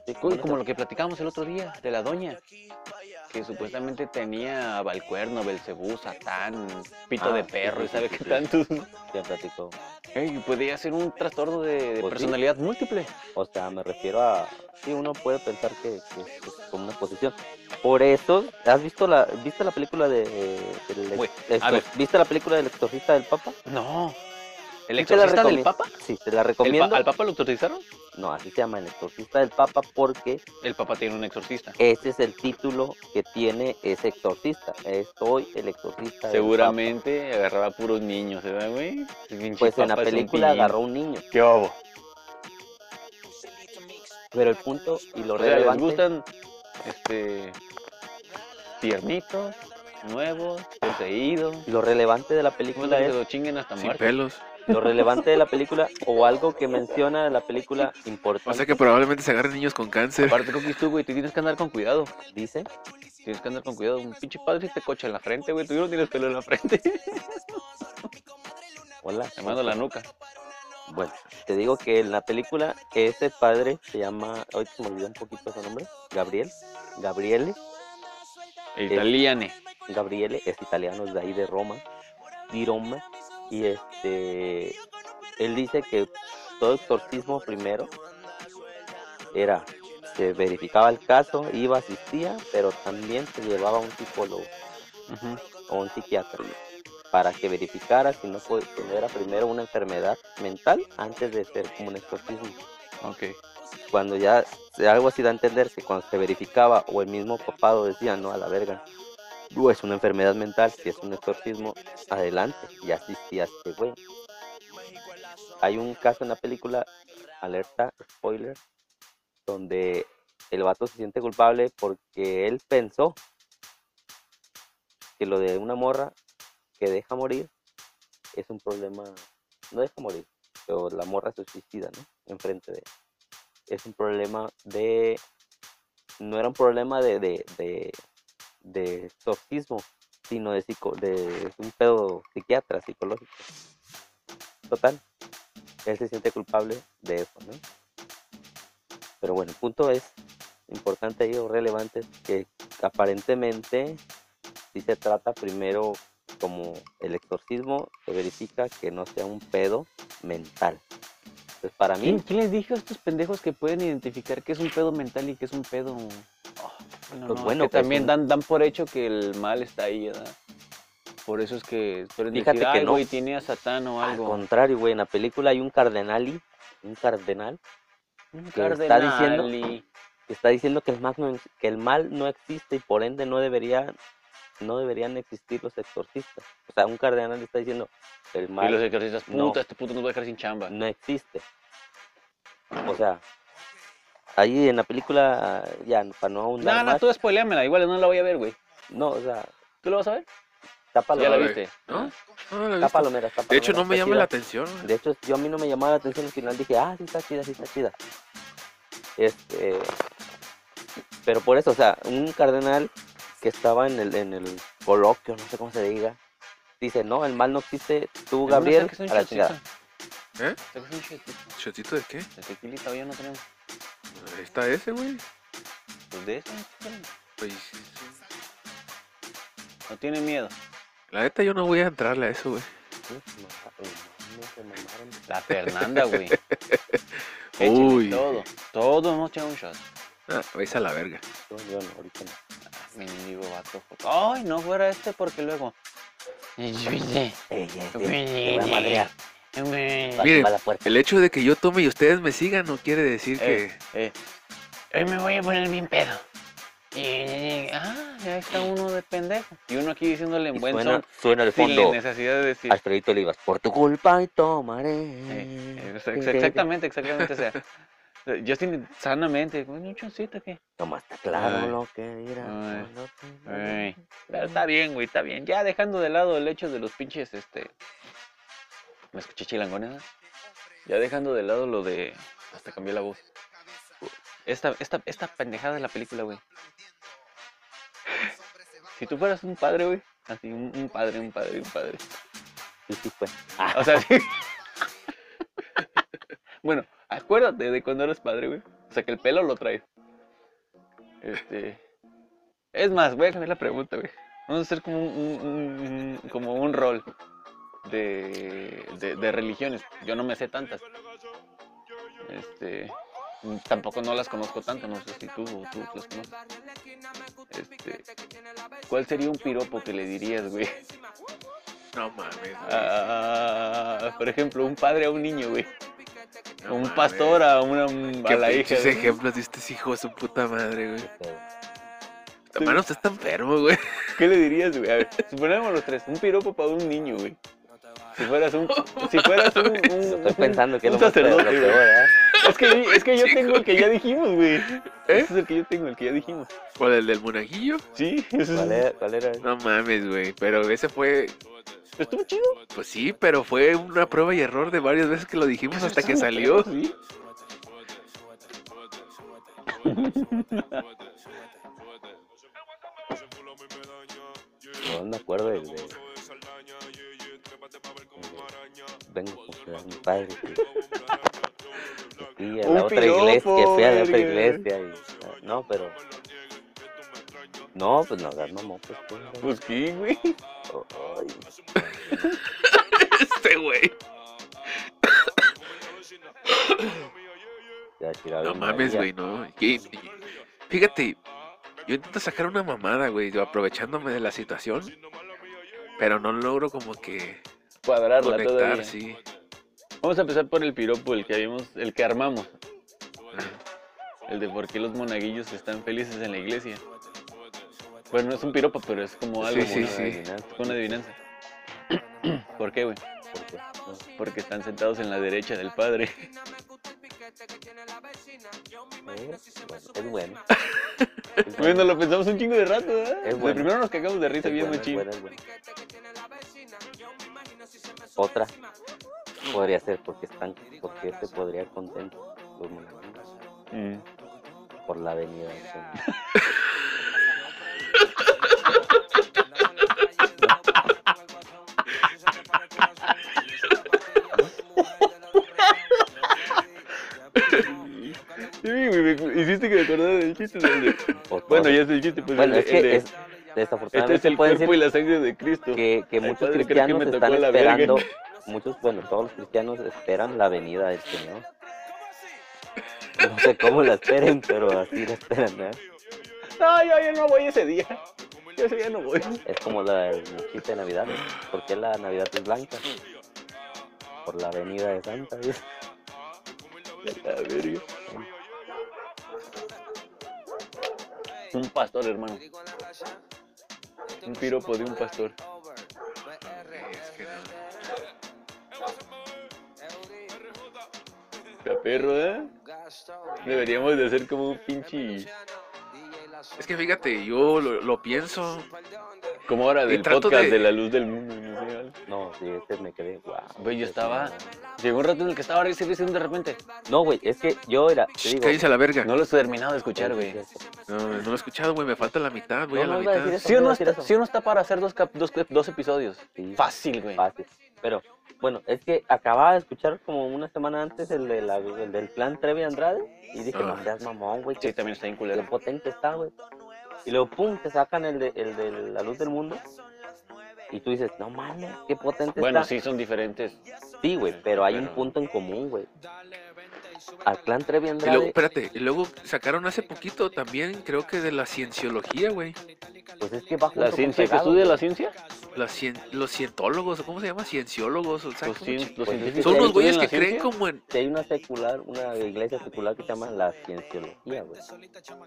Sí, como lo que platicábamos el otro día de la doña, que supuestamente tenía a Balcuerno, Belcebú, Satán, pito Ah, de sí, perro sí, y sabe sí, qué sí. tantos. que platicó. Ey, podría ser un trastorno de, de Pues sí. personalidad múltiple. O sea, me refiero a. Sí, uno puede pensar que, que es como una posición. Por eso, ¿has visto la, ¿viste la película de. a ver. ¿Viste la película del exorcista del Papa? No. ¿El Sí te la exorcista del Papa? Sí, te la ¿El pa- recomiendo. ¿Al Papa lo exorcizaron? No, así se llama el exorcista del Papa porque El Papa tiene un exorcista. ese es el título que tiene ese exorcista. Soy el exorcista del Seguramente agarraba puros niños, ¿verdad, güey? Papa. Pues en la Papa película agarró un niño. ¿Qué hago? Pero el punto y lo O sea, les relevante. gustan, este, tiernitos, nuevos, poseídos. Lo relevante de la ¿Cómo película que lo chinguen hasta Sin pelos. lo relevante de la película o algo que menciona de la película importante. O sea que probablemente se agarren niños con cáncer. Aparte, Coquis, tú, güey, tú tienes que andar con cuidado. dice Tienes que andar con cuidado. Un pinche padre si te cocha en la frente, güey. Tú no tienes pelo en la frente. Hola. Te mando la nuca. Bueno, te digo que en la película ese padre se llama, hoy se me olvidó un poquito su nombre, Gabriel. Gabriele. Italiane. Gabriele es italiano, es de ahí de Roma, di Roma. Y este, él dice que todo exorcismo primero era, se verificaba el caso, iba, asistía, pero también se llevaba a un psicólogo o un psiquiatra para que verificara si no, puede- si no era primero una enfermedad mental antes de ser como un exorcismo. Ok. Cuando ya algo así da a entender que cuando se verificaba o el mismo papado decía, no, a la verga, o es una enfermedad mental, si es un exorcismo, adelante, y asistía este güey. Hay un caso en la película, alerta, spoiler, donde el vato se siente culpable porque él pensó que lo de una morra que deja morir es un problema, no deja morir, pero la morra se suicida, ¿no? Enfrente de él. Es un problema de, no era un problema de, de, de, de sino de, psico, de un pedo psiquiatra, psicológico. Total, él se siente culpable de eso, ¿no? Pero bueno, el punto es importante y relevante es que aparentemente si se trata primero como el exorcismo, se verifica que no sea un pedo mental. Entonces para mí, ¿Quién, quién les dijo a estos pendejos que pueden identificar que es un pedo mental y que es un pedo... Oh, bueno, Pues no, bueno, es que que es también un- dan, dan por hecho que el mal está ahí, ¿verdad? Por eso es que Fíjate decir, que ay, no. güey, tiene a Satán o al algo. contrario, güey, en la película hay un cardenali, un cardenal, Un que está diciendo- que está diciendo que el, mal no, que el mal no existe y por ende no debería no deberían existir los exorcistas. O sea, un cardenal le está diciendo, el Y los mal exorcistas, no. puta, este puto nos va a dejar sin chamba. no existe. O sea, ahí en la película, ya, para no ahondar No, no, más, tú spoileamela, igual no la voy a ver, güey. no, o sea, ¿Tú lo vas a ver? está Ya la viste. ¿No? No, no la Está palomera, está De hecho, no me llama la atención. güey. De hecho, yo a mí no me llamaba la atención al final, dije, ah, sí está chida, sí está chida. Este, pero por eso, o sea, un cardenal que estaba en el, en el coloquio, no sé cómo se diga, dice, no, el mal no existe, tú, Gabriel, a la chingada. ¿Eh? Un. ¿Chotito de qué? De tequilita ya no tenemos. Ahí está ese, güey. Pues de eso, chico, Pues, no tiene miedo. la neta, yo no voy a entrarle a eso, güey. La Fernanda, güey. Uy. todo. Todo hemos echado un shot. Ah, vais a la verga. Yo no, ahorita no. Mendigo vato. Ay, no fuera este porque luego. Miren. El hecho de que yo tome y ustedes me sigan no quiere decir Eh, que... eh, hoy me voy a poner bien pedo. Y, ah, ya está uno de pendejo. Y uno aquí diciéndole en buen suena, son. suena de Sin fondo, necesidad de decir. Alfredito Olivas, por tu culpa y tomaré. Eh, ex- ex- exactamente, exactamente. O sea, eh, yo estoy sanamente. "Bueno, Un choncito que. Está claro lo que Ay, pero está bien, güey, está bien. Ya dejando de lado el hecho de los pinches, este. ¿Me escuché chilangones? Ya dejando de lado lo de. Hasta cambié la voz. Esta, esta, esta pendejada de la película, güey. Si tú fueras un padre, güey. Así, un, un padre, un padre, un padre. Sí, sí fue. O sea, sí. bueno, acuérdate de cuando eres padre, güey. O sea, que el pelo lo traes. Este. Es más, voy a cambiar la pregunta, güey. Vamos a hacer como un, un- un- un- como un rol de, de, de religiones. Yo no me sé tantas. Este. Tampoco no las conozco tanto, no sé si tú o tú las conoces. Este. ¿Cuál sería un piropo que le dirías, güey? No mames. güey. a- por ejemplo, un padre a un niño, güey. No un mames. pastor a una Qué a la hija. güey. ejemplos diste, hijo de su puta madre, güey. Hermano, usted está enfermo, güey. ¿Qué le dirías, güey? A ver, suponemos los tres, un piropo para un niño, güey. Si fueras un, si fueras un, un- Estoy un- pensando que es un lo sacerdote, güey. peor, ¿verdad? Es que, es que yo tengo el que ya dijimos, güey. ¿Eh? Ese es el que yo tengo, el que ya dijimos. ¿Cuál, el del monaguillo? Sí, ese ¿Cuál era? ¿Cuál era? No mames, güey. Pero ese fue... estuvo chido. Pues sí, pero fue una prueba y error de varias veces que lo dijimos hasta que salió. Sí. No me acuerdo de. Vengo a mi padre. Fui a Un la otra piropo, iglesia. Que fui a la otra iglesia. Y, no, pero. No, pues no, no, no, pues. pues, Pues qué, güey. Este güey. No mames, güey, no. Y- y- fíjate, yo intento sacar una mamada, güey, yo aprovechándome de la situación. Pero no logro como que Cuadrarla conectar, todavía. sí. Vamos a empezar por el piropo, el que habíamos, el que armamos. El de por qué los monaguillos están felices en la iglesia. Bueno, no es un piropo, pero es como algo. Sí, sí, ¿no? sí. Adivinanza, Es una adivinanza. ¿Por qué, güey? ¿por qué? No, Porque están sentados en la derecha del padre. bueno, es bueno. Bueno, lo pensamos un chingo de rato, ¿eh? Es De bueno. primero nos cagamos de risa es bien bueno, machín. Otra podría ser porque están, porque este podría contento monaguillos Mm. por la avenida. chiste. del de- Bueno, ya es el chiste, pues. Bueno, el es el que de, es, Este desafortunadamente es el pueden cuerpo y la sangre de Cristo. que, que muchos padre, que cristianos tocó están verga. esperando, muchos, bueno, todos los cristianos esperan la venida del Señor. No sé cómo la esperen, pero así la esperan, ¿eh? No, yo, yo no voy ese día. Yo ese día no voy. Es como la, el chiste de Navidad. ¿no? ¿Por qué la Navidad es blanca? Por la venida de Santa. ¿ves? La verga. Un pastor, hermano. Un piropo de un pastor. Es que no. Está perro, ¿eh? Deberíamos de hacer como un pinche... Es que fíjate, yo lo, lo pienso. Como ahora del podcast de- de... la luz del mundo. No sí, este me quedé, guau. Güey, yo estaba... Llegó un rato en el que estaba risa y risa de repente. No, güey, es que yo era, te digo. A la verga. No lo he terminado de escuchar, güey. No, no lo he escuchado, güey. Me falta la mitad. Voy No, a la no iba a mitad. eso. ¿Sí o, no iba a decir está, eso. sí o no está para hacer dos, cap- dos, dos episodios? Sí. Fácil, güey. Fácil. Pero, bueno, es que acababa de escuchar como una semana antes el, de la- el del plan Trevi Andrade y dije, Ah. no seas mamón, güey, Sí, que también está bien qué culero. potente está, güey. Y luego, pum, te sacan el de, el de la luz del mundo. Y tú dices, no mames, qué potente Bueno, está. sí, son diferentes. Sí, güey, pero hay un punto en común, güey. Al clan Trevi Y luego, espérate, y luego sacaron hace poquito también, creo que de la cienciología, güey. Pues es que junto ¿La ciencia que estudia la ciencia? La cien- los cientólogos, ¿o ¿cómo se llama? Cienciólogos. O sea, Los, ¿cómo cien- los Pues científicos Son unos güeyes que creen ciencia. como en... Hay una secular, una iglesia secular que se llama la cienciología, güey.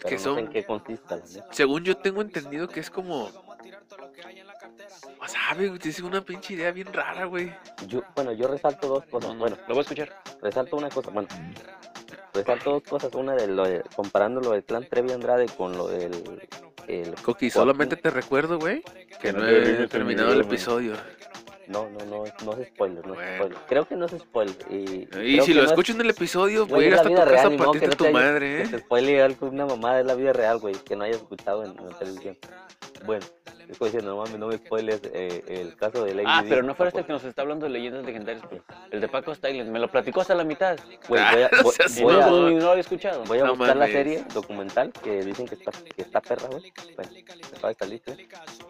Que no son- sé en qué. Según yo tengo entendido que es como... O sabe, güey, es una pinche idea bien rara, güey. Yo, bueno, yo resalto dos cosas. No, no, Bueno, lo voy a escuchar. resalto una cosa, bueno, resalto dos cosas. Una de lo de, comparando lo del clan Trevi Andrade con lo del el Coqui, solamente te recuerdo, güey, que no he terminado el episodio. No, no, no, no es spoiler, no es spoiler. Creo que no es spoiler. Y, Y si que lo no es- escucho en el episodio, güey, voy a hasta tu casa real, a que no tu te haya- madre, Que ¿eh? te spoile algo, una mamada de la vida real, güey, que no hayas escuchado en, en la televisión. Bueno, estoy diciendo, no mames, no me spoiles eh, el caso de Lady Ah, Di. pero no fuera este que nos está hablando de leyendas legendarias. pues. El de Paco Styles. Me lo platicó hasta la mitad. Güey, voy a, Ah, voy- seas Y voy a- no, lo había escuchado. Voy a No buscar la serie documental que dicen que está, que está perra, güey. Bueno, salir, ¿sí?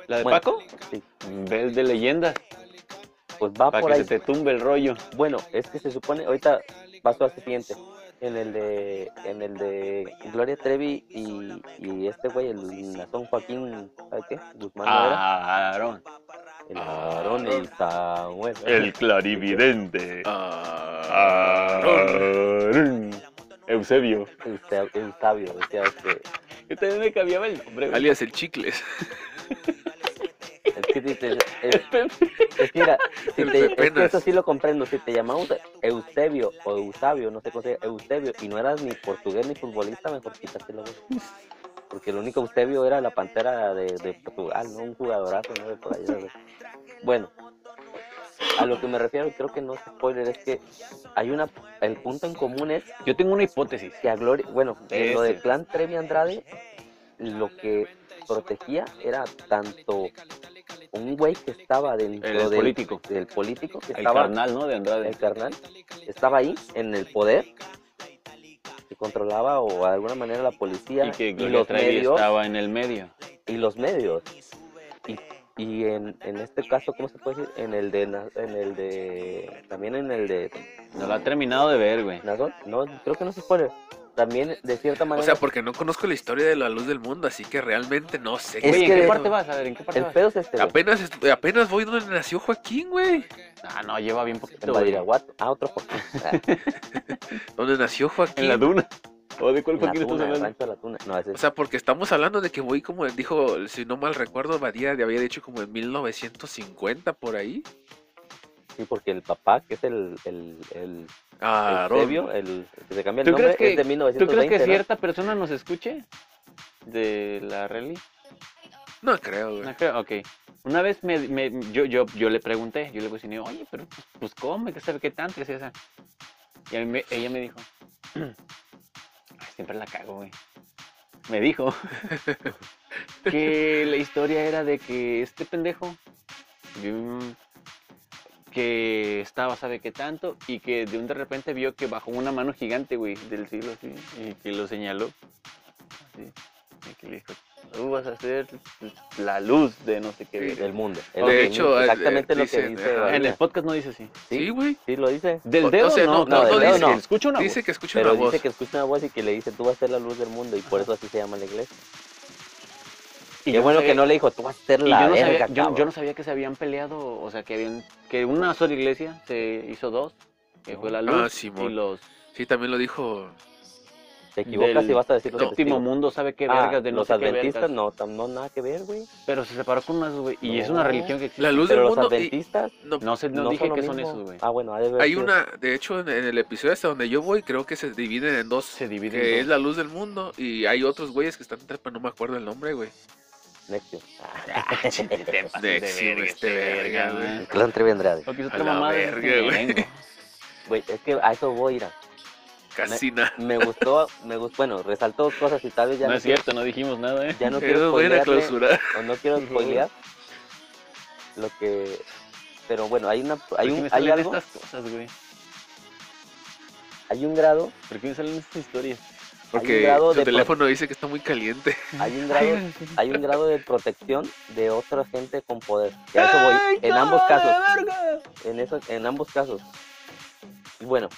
¿La de Bueno, Paco? Sí. Ve el de leyendas. Pues va Para por que ahí. se te tumbe el rollo. Bueno, es que se supone, ahorita paso al siguiente. En el de, en el de Gloria Trevi y, y este güey, el Nazón Joaquín, ¿sabes qué? Guzmán era. Aaron. El Aarón, el Samuel. El clarividente. Ah, Aaron. Eusebio. El, sa- el sabio, decía este. Yo también me cambiaba el nombre. güey. alias el chicles. Es es, mira, si El te- es que Pepenas. eso sí lo comprendo. Si te llamamos Eusebio o Eusabio, no sé cómo se llama, Eusebio, y no eras ni portugués ni futbolista, mejor quítatelo, güey. Porque el único Eusebio era la pantera de, de Portugal, ¿no? Un jugadorazo, ¿no? De por allá. Bueno, a lo que me refiero, y creo que no es spoiler, es que hay una. El punto en común es Yo tengo una hipótesis. que a Gloria, bueno, en lo del clan Trevi Andrade, lo que protegía era tanto un güey que estaba dentro El del político. del político que El estaba carnal, ¿no? De Andrade. el carnal estaba ahí en el poder que controlaba o de alguna manera la policía Y que y los medios estaba en el medio. y los medios y, y en, en este caso cómo se puede decir en el de en el de también en el de No lo ha terminado de ver, güey. No creo que no se puede también de cierta O manera sea, porque no conozco la historia de la luz del mundo, así que realmente no sé. Es qué Oye, ¿en que qué de- parte vas? A ver, ¿en qué parte el vas? pedo es este güey, Apenas, apenas voy donde nació Joaquín, güey. Ah, no, lleva bien en poquito, güey. Badiraguato ah otro Joaquín Ah, Donde nació Joaquín. En la duna. ¿O de cuál en Joaquín estás hablando? rancho de la tuna no ese O sea, porque estamos hablando de que voy como dijo, si no mal recuerdo, Badía había dicho como en 1950 por ahí. Sí porque el papá que es el el, el Ah, el, el que se cambia el ¿Tú nombre, crees que- es de ¿Tú 1920. crees que ¿no? cierta persona nos escuche? De la rally. No creo, güey. No creo, ok. Una vez me, me- yo, yo, yo le pregunté, yo le cuestioné, oye, pero pues, pues ¿cómo? ¿Qué sabe qué tanto? ¿Qué es esa? Y a mí me- ella me dijo, "Ay, siempre la cago, güey. Me dijo que la historia era de que este pendejo, que estaba, sabe qué tanto, y que de un de repente vio que bajó una mano gigante, güey, del cielo, así, y que lo señaló. Así, y que le dijo, tú vas a ser la luz de no sé qué. Sí, verga". del mundo. De que- hecho, eh, exactamente lo que dice. ajá. En el podcast no dice así. Sí, güey. Sí, lo dice. Del dedo o sea, no, no, no, no, del dedo dedo no. Escucha una Dice voz. que escucha Pero una voz. dice que escucha una voz y que le dice, tú vas a ser la luz del mundo, y por eso así se llama la iglesia. Y Qué no bueno sabía- que no le dijo, tú vas a ser y la yo no, verga, sabía, yo, yo cabrón". no sabía que se habían peleado, o sea, que habían que una sola iglesia se hizo dos, que fue la luz Ah, y Simón. los Sí, también lo dijo. Te equivocas del y vas a decir los séptimo testigos. mundo sabe qué Ah, vergas de no los sé adventistas no, no nada que ver, güey. Pero se separó con unas, güey. Y es una No. religión que existe. La luz Pero del los mundo. y- adventistas no, No sé, no, no, dije son lo que son esos, güey. Ah, bueno, ha de haber hay sido- una, de hecho, en, en el episodio hasta donde yo voy, creo que se dividen en dos. Se dividen que en es dos. la luz del mundo. Y hay otros güeyes que están pero no me acuerdo el nombre, güey. Nexium. Pasas de Nexium, este verga, güey. Clan Trevi Andrade. Porque es otra la mamada. verga, es un güey. es que a eso voy a ir. a- Casi nada. Me gustó, me gustó, bueno, resaltó cosas y tal vez ya No no, es quiero- cierto, no dijimos nada, ¿eh? ya no quiero clausurar. o no quiero spoilear lo que pero bueno, hay una ¿Por hay qué un me hay salen algo, estas cosas, güey? hay un grado, ¿Por qué me salen estas historias? Porque grado tu de teléfono dice que está muy caliente. hay un grado, hay un grado de protección de otra gente con poder. Y a eso voy, en ambos casos, en eso, en ambos casos. Y bueno,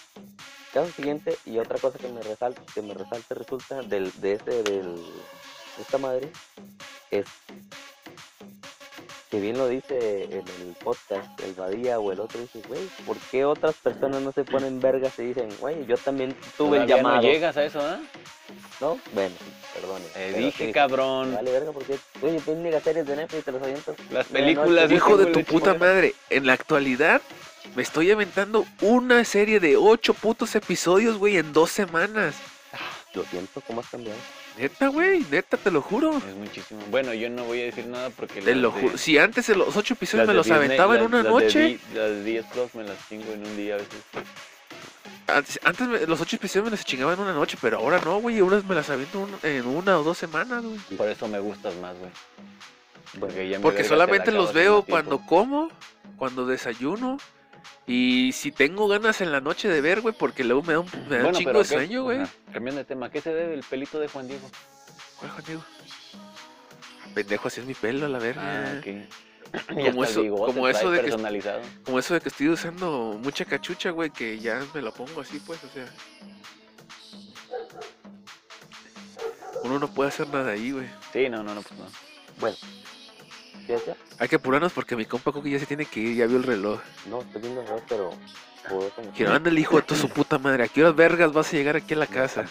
caso siguiente y otra cosa que me resalta, que me resalta resulta del, de este, del, de esta madre, es que bien lo dice en el podcast, el Badía o el otro, dice, güey, ¿por qué otras personas no se ponen vergas y dicen, güey, yo también tuve el Todavía llamado? no llegas a eso, ¿ah? ¿No? Bueno, perdón. Te dije, cabrón. Vale, verga, porque, oye, ven series de Netflix y te los avientas. Las películas, no, Hijo de tu puta madre. En la actualidad me estoy aventando una serie de ocho putos episodios, güey, en dos semanas. Lo siento, ¿cómo has cambiado? Neta, güey, neta, te lo juro. Es muchísimo. Bueno, yo no voy a decir nada porque. Te las lo de- juro. Si antes en los ocho episodios las me de los Disney, aventaba en las- una las de noche. Di- Las de 10 Plus me las chingo en un día a veces. Antes, antes me- los ocho episodios me los chingaba en una noche, pero ahora no, güey. Unas me las aviento un- en una o dos semanas, güey. Por eso me gustas más, güey. Porque, ya solamente los veo cuando como, cuando desayuno. Y si tengo ganas en la noche de ver, güey, porque luego me da un, me da un chingo de sueño, güey. Cambiando de tema, ¿qué se debe el pelito de Juan Diego? ¿Cuál, Juan Diego? Pendejo, así es mi pelo, la verga. Ah, ok. Como eso- bigote como eso de que- personalizado. Como eso de que estoy usando mucha cachucha, güey, que ya me la pongo así, pues, o sea. Uno no puede hacer nada ahí, güey. Sí, no, no, no, pues no. Bueno. Hay que apurarnos porque mi compa Coco ya se tiene que ir, ya vio el reloj. No, estoy viendo el reloj, pero... Quiero anda el hijo de toda su puta madre. ¿A qué horas vergas vas a llegar aquí a la casa?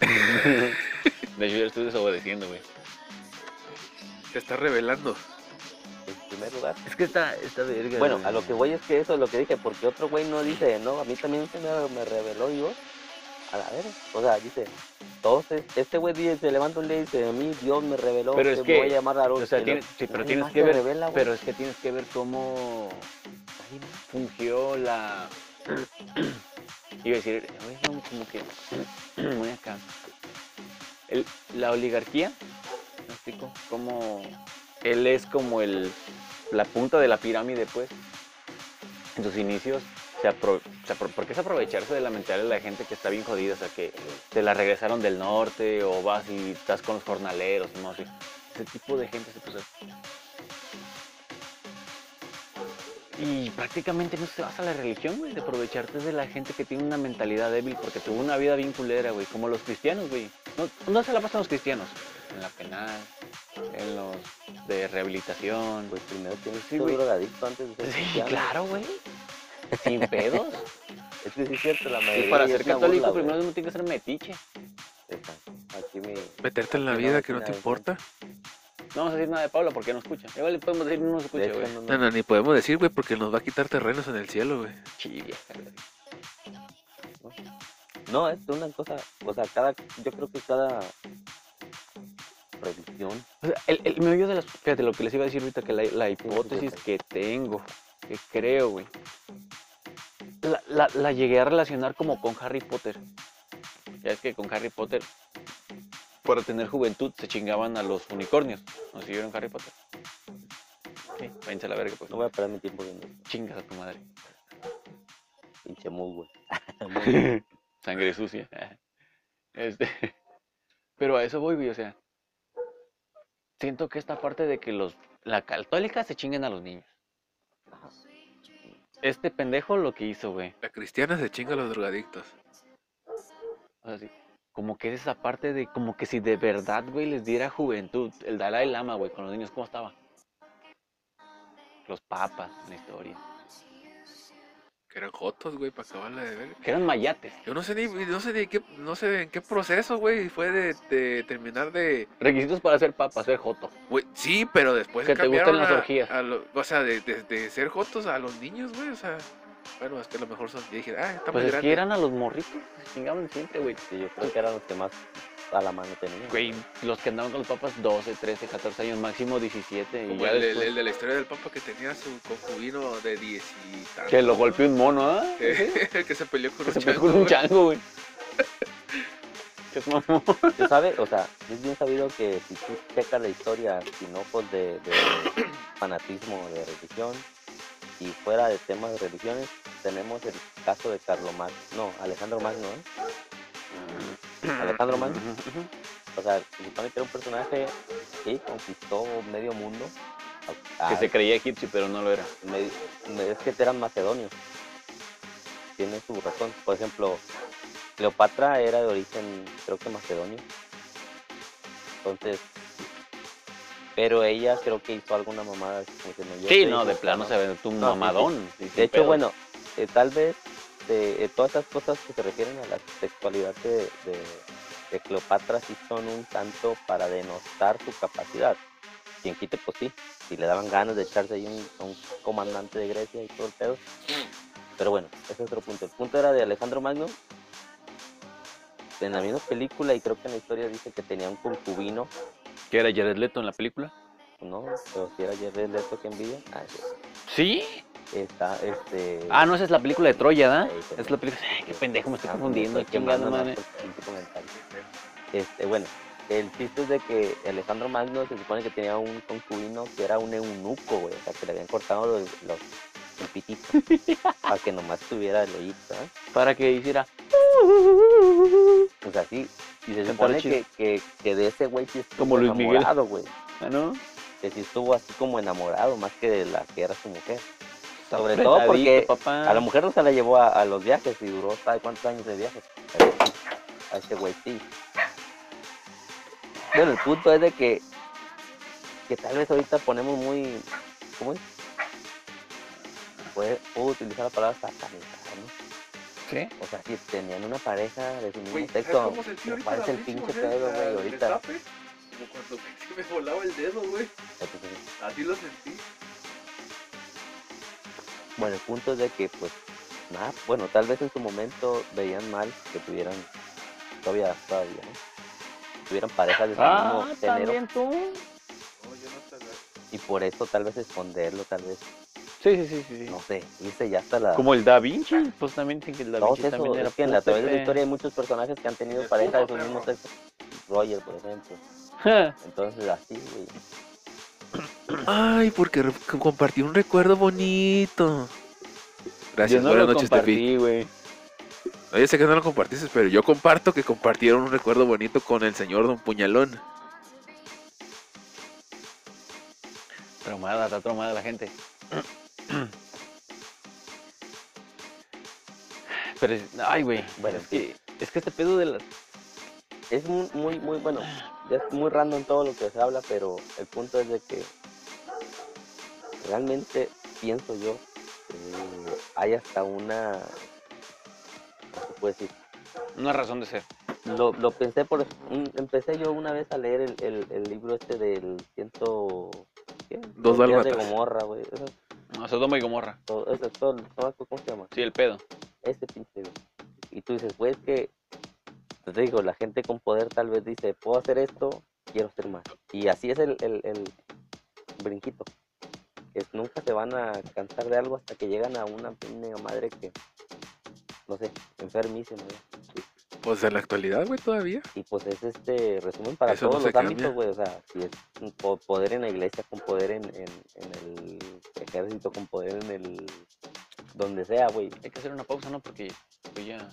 De hecho, yo estoy desobedeciendo, güey. Se está revelando. En primer lugar. Es que está, está verga. Bueno, a lo que voy es que eso es lo que dije, porque otro güey no dice, no, a mí también se me, me reveló, digo, a la verga. O sea, dice, entonces, este güey dice, se levanta un día y dice, a mí Dios me reveló Pero es me que, voy a llamar a O sea, tienes, sí, pero tienes que ver, pero es que tienes que ver cómo fungió la... Iba a decir, oye, como que... Muy acá. El- la oligarquía, ¿me explico? Como él es como el, la punta de la pirámide, pues. En sus inicios, se apro- se apro- porque es aprovecharse de la mentalidad de la gente que está bien jodida, o sea, que te la regresaron del norte o vas y estás con los jornaleros, no sé. Ese tipo de gente se puso. Y prácticamente no se basa la religión, güey, de aprovecharte de la gente que tiene una mentalidad débil porque tuvo una vida bien culera, güey, como los cristianos, güey. No, ¿Dónde se la pasan los cristianos? En la penal, en los de rehabilitación. Pues primero tienes Sí, que ser güey. drogadicto antes de ser Sí, cristiano. claro, güey. Sin pedos. Es que sí es cierto, la Y mayoría para es ser católico burla, primero uno tiene que ser metiche. Exacto. Aquí mi... Meterte en la no, vida que no te importa. No vamos a decir nada de Pablo porque no escucha. Igual le podemos decir no nos escucha, güey. no, no, ni podemos decir, güey, porque nos va a quitar terrenos en el cielo, güey. Güey. No, es una cosa, o sea, cada, yo creo que cada religión, O sea, el, el meollo de las. Fíjate lo que les iba a decir ahorita, que la, la hipótesis que tengo, que creo, güey. La, la, la llegué a relacionar como con Harry Potter. Ya es que con Harry Potter, para tener juventud, se chingaban a los unicornios. ¿No siguieron Harry Potter? Sí, váyanse a la verga, pues. no voy a perder mi tiempo viendo Chingas a tu madre. pinche güey. Sangre sucia. Este. Pero a eso voy, güey, o sea. Siento que esta parte de que los. La católica se chinguen a los niños. Este pendejo lo que hizo, güey. La cristiana se chinga a los drogadictos. O sea, sí, como que es esa parte de. Como que si de verdad, güey, les diera juventud. El Dalai Lama, güey, con los niños, ¿cómo estaba? Los papas, la historia. Que eran jotos, güey, para acabarla de ver. Que eran mayates. Yo no sé ni, no sé de qué, no sé en qué proceso, güey, fue de, de terminar de, Requisitos para ser papa, ser joto. güey, sí, pero después Que te gusten las a- orgías. a lo- o sea, de, de, de ser jotos a los niños, güey, o sea, bueno, es que a lo mejor son, y dije, ah, está Pues muy es grande. que eran a los morritos. Chingaban siempre, güey. Sí, yo creo que eran los que más a la mano tenían. Güey, los que andaban con los papas 12, 13, 14 años, máximo 17. Y Como ya el, después- el de la historia del papa que tenía su concubino de 10 y tantos. Que lo golpeó un mono, ¿ah? Que, que se peleó con Que un se chango, con un güey. chango, güey. Que es mamón. Tú sabes, o sea, es bien sabido que si tú checas la historia sin ojos de, de fanatismo de religión y fuera de temas de religiones, tenemos el caso de Carlos Magno, no, Alejandro Magno, ¿eh? Alejandro Magno, o sea, se supone que era un personaje que conquistó medio mundo. a- Que se creía egipcio, pero no lo era. me- es que eran macedonios. Tiene su razón. Por ejemplo, Cleopatra era de origen, creo que macedonio. Entonces, pero ella creo que hizo alguna mamada. así como que no, yo Sí, no, de plano no. se ve tu mamadón. De hecho, bueno, eh, tal vez eh, eh, todas esas cosas que se refieren a la sexualidad de, de, de Cleopatra sí son un tanto para denostar su capacidad. Quien quite, pues sí, si le daban ganas de echarse ahí un, comandante de Grecia y todo el pedo. Pero bueno, ese es otro punto. El punto era de Alejandro Magno. En la misma película, y creo que en la historia dice que tenía un concubino, ¿Que era Jared Leto en la película? ¿no? Pero si era Jared Leto que envidia. Ah, sí. ¿Sí? Está, este... Ah, no, esa es la película de Troya, ¿da? Se Es la película. Ay, qué pendejo, me estoy Ah, confundiendo. estoy madre. comentario. Este, bueno, el chiste es de que Alejandro Magno se supone que tenía un concubino que era un eunuco, güey. O sea, que le habían cortado los, los el pitito para que nomás tuviera el hoyito, ¿eh? Para que hiciera. O sea, sí. Y se supone que, que, que de ese güey sí estuvo Como Luis Miguel. enamorado, güey. Ah, ¿no? Que sí estuvo así como enamorado, más que de la que era su mujer. Sobre todo porque papá. A la mujer no se la llevó a, a los viajes y duró, ¿sabe cuántos años de viajes? A ese güey sí. Bueno, el punto es de que, que tal vez ahorita ponemos muy, ¿cómo es? Puedo, puedo utilizar la palabra satanizar, ¿no? ¿Sí? O sea, si tenían una pareja de su mismo Güey, ¿sabes sexo, parece el pinche pedo, güey, ahorita. Como cuando me volaba el dedo, güey. Así lo sentí. Bueno, el punto es de que, pues, nada, bueno, tal vez en su momento veían mal que tuvieran, todavía, todavía, ¿no? Tuvieran parejas de su Ah, mismo género. también tú. No, yo no y por eso tal vez esconderlo, tal vez, Sí, sí, sí, sí. no sé, irse ya hasta la... Como el Da Vinci, pues también dicen que el Da Vinci eso, también era es que en la, través de la historia hay muchos personajes que han tenido De pareja de su mismo sexo. Roger, por ejemplo. Entonces, así, güey. Ay, porque compartí un recuerdo bonito. Gracias, Yo no buenas lo noches, compartí, güey. No, yo sé que no lo compartiste, pero yo comparto que compartieron un recuerdo bonito con el señor Don Puñalón. Traumada, está traumada la gente. Pero, ay, güey. Bueno, es que, es que este pedo de las. Es muy, muy, muy, bueno, ya es muy random todo lo que se habla, pero el punto es de que realmente pienso yo que hay hasta una, ¿cómo se puede decir? Una razón de ser. Lo, lo pensé por, un- empecé yo una vez a leer el, el, el libro este del ciento, ¿qué? Dos días de. Gomorra, güey, eso, No, Sodoma y Gomorra. todo, eso, todo, todo- ¿cómo se llama? Sí, el pedo. Ese pinche, y tú dices, pues que, te digo, la gente con poder tal vez dice, puedo hacer esto, quiero hacer más, y así es el, el, el brinquito, que nunca se van a cansar de algo hasta que llegan a una mega madre que, no sé, enfermísima, ¿no? Pues en la actualidad, güey, todavía. Y pues es este resumen para Eso todos los cambia. ámbitos, güey. O sea, si es poder en la iglesia, con poder en, en, en el ejército, con poder en el. donde sea, güey. Hay que hacer una pausa, ¿no? Porque pues ya.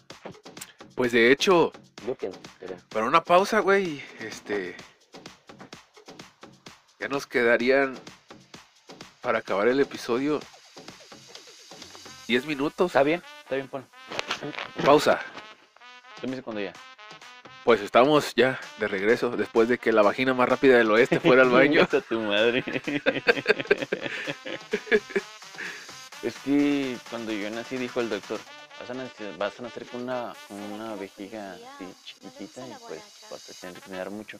Pues de hecho, Yo pienso, pero. para una pausa, güey, este. Ya nos quedarían para acabar el episodio 10 minutos. Está bien, está bien, pon. Pausa. Me cuando ya. Pues estamos ya de regreso después de que la vagina más rápida del oeste fuera al baño. A tu madre. Es que cuando yo nací dijo el doctor, vas a nacer, vas a nacer con una, vejiga así chiquitita y pues vas a tener que cuidar mucho.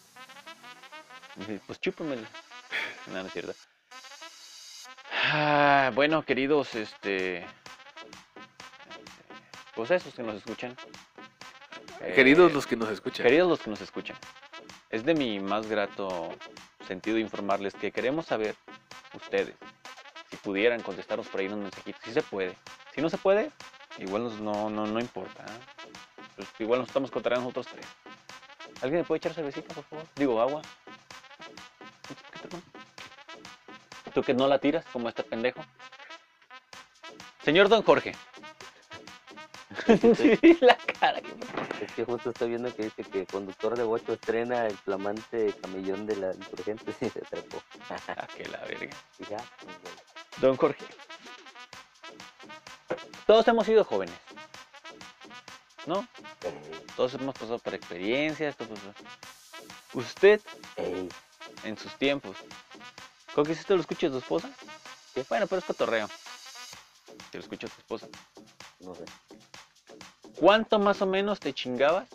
Y dije, pues chúpamela. No, no es cierto. Ah, bueno, queridos, este... Pues esos que nos escuchan. Queridos Eh, los que nos escuchan. Queridos los que nos escuchan, es de mi más grato sentido informarles que queremos saber ustedes si pudieran contestarnos por ahí unos mensajitos. Si se puede. Si no se puede, igual nos- no, no, no importa. ¿eh? Pues igual nos estamos contando nosotros tres. ¿Alguien me puede echar cervecita, por favor? Digo, agua. ¿Tú que no la tiras como este pendejo? Señor Don Jorge. Sí, la cara Es que justo estoy viendo que dice que conductor de bocho estrena el flamante camellón de la insurgente y se trepó. Ah, que la verga. Ya, pues. Don Jorge. Todos hemos sido jóvenes. ¿No? Todos hemos pasado por experiencias. Usted, en sus tiempos, ¿con que si te lo escucha tu esposa? Bueno, pero es cotorreo. Te lo escucha tu esposa. no sé. ¿Cuánto más o menos te chingabas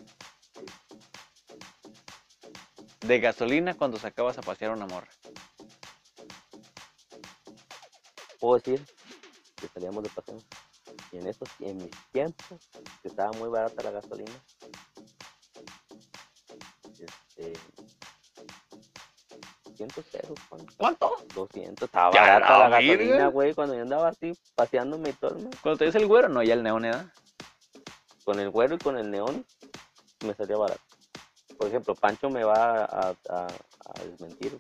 de gasolina cuando sacabas a pasear una morra? Puedo decir que salíamos de paseo. Y en esos, en mis tiempos, que estaba muy barata la gasolina, este, 200 pesos, ¿cuánto? ¿Cuánto? 200, estaba ¡Ya barata la la gasolina, güey, cuando yo andaba así paseándome y todo, ¿no? Cuando te dice el güero, no, ya el neón, ¿eh? con el güero y con el neón me salía barato. Por ejemplo, Pancho me va a, a- a desmentir.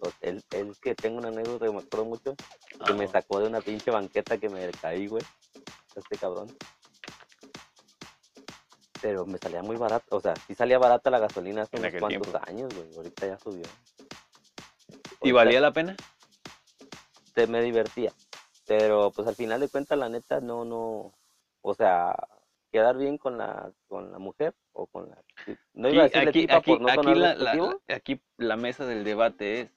Pues, él, él que tengo una anécdota que me acuerdo mucho, que me Ah, sacó de una pinche banqueta que me caí, güey. Este cabrón. Pero me salía muy barato, o sea, sí salía barata la gasolina hace unos cuantos tiempo. años, güey. Ahorita ya subió. ¿Y valía la pena? te- me divertía. Pero pues al final de cuentas, la neta, no, no. O sea, quedar bien con la, con la mujer o con la. No iba a Aquí, decirle aquí, tipa aquí, por no aquí la, la- aquí la mesa del debate es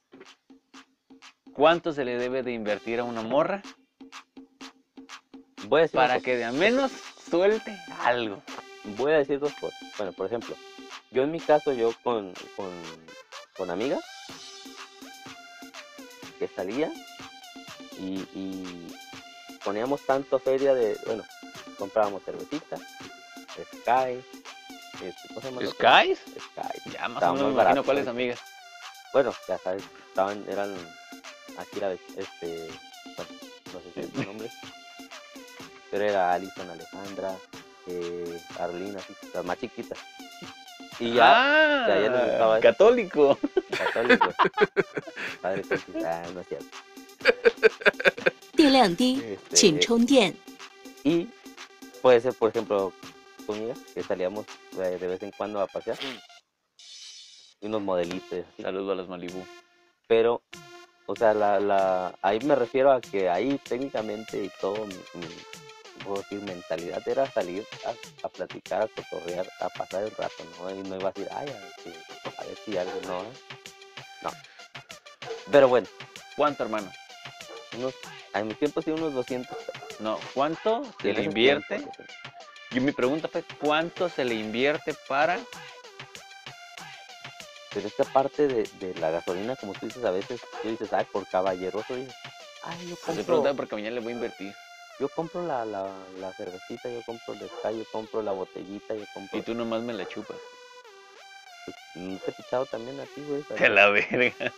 ¿cuánto se le debe de invertir a una morra Voy a decir para que de a menos suelte algo? Voy a decir dos cosas. Bueno, por ejemplo, yo en mi caso, yo con, con, con amigas que salía y, y poníamos tanto feria de, bueno, comprábamos cervecita, Sky, este. Sky. Ya más Estaba o menos me imagino cuáles amigas. Bueno, ya sabes, estaban, eran aquí la este, bueno, no sé si es su nombre, pero era Alison, Alejandra, eh, Arlina, así, las más chiquitas. Y ya, ah, ya, ya les gustaba eso. católico. católicos. Padre Conchis, ah, no es cierto. 电量低， Este, 请充电。 y puede ser, por ejemplo, conmigo, que salíamos eh, de vez en cuando a pasear. Y unos modelitos, y así. Saludos a los Malibú. pero o sea la, la ahí me refiero a que ahí técnicamente y todo mi, mi- puedo decir mentalidad era salir a, a platicar a cotorrear a pasar el rato no y no iba a decir ay a ver si, a algo no no. Pero bueno. ¿Cuánto, hermano? unos en mi tiempo sí unos 200 No, ¿cuánto se le invierte? tiempo, Y mi pregunta fue, ¿cuánto se le invierte para pero esta parte de, de la gasolina como tú dices a veces tú dices ay por caballeroso ay yo Se compro pregunta porque mañana le voy a invertir. Yo compro la, la, la cervecita yo compro el Sky, yo compro la botellita yo compro Y tú nomás me la chupas. Pues, ¿No te he pichado también a ti, güey? De la verga.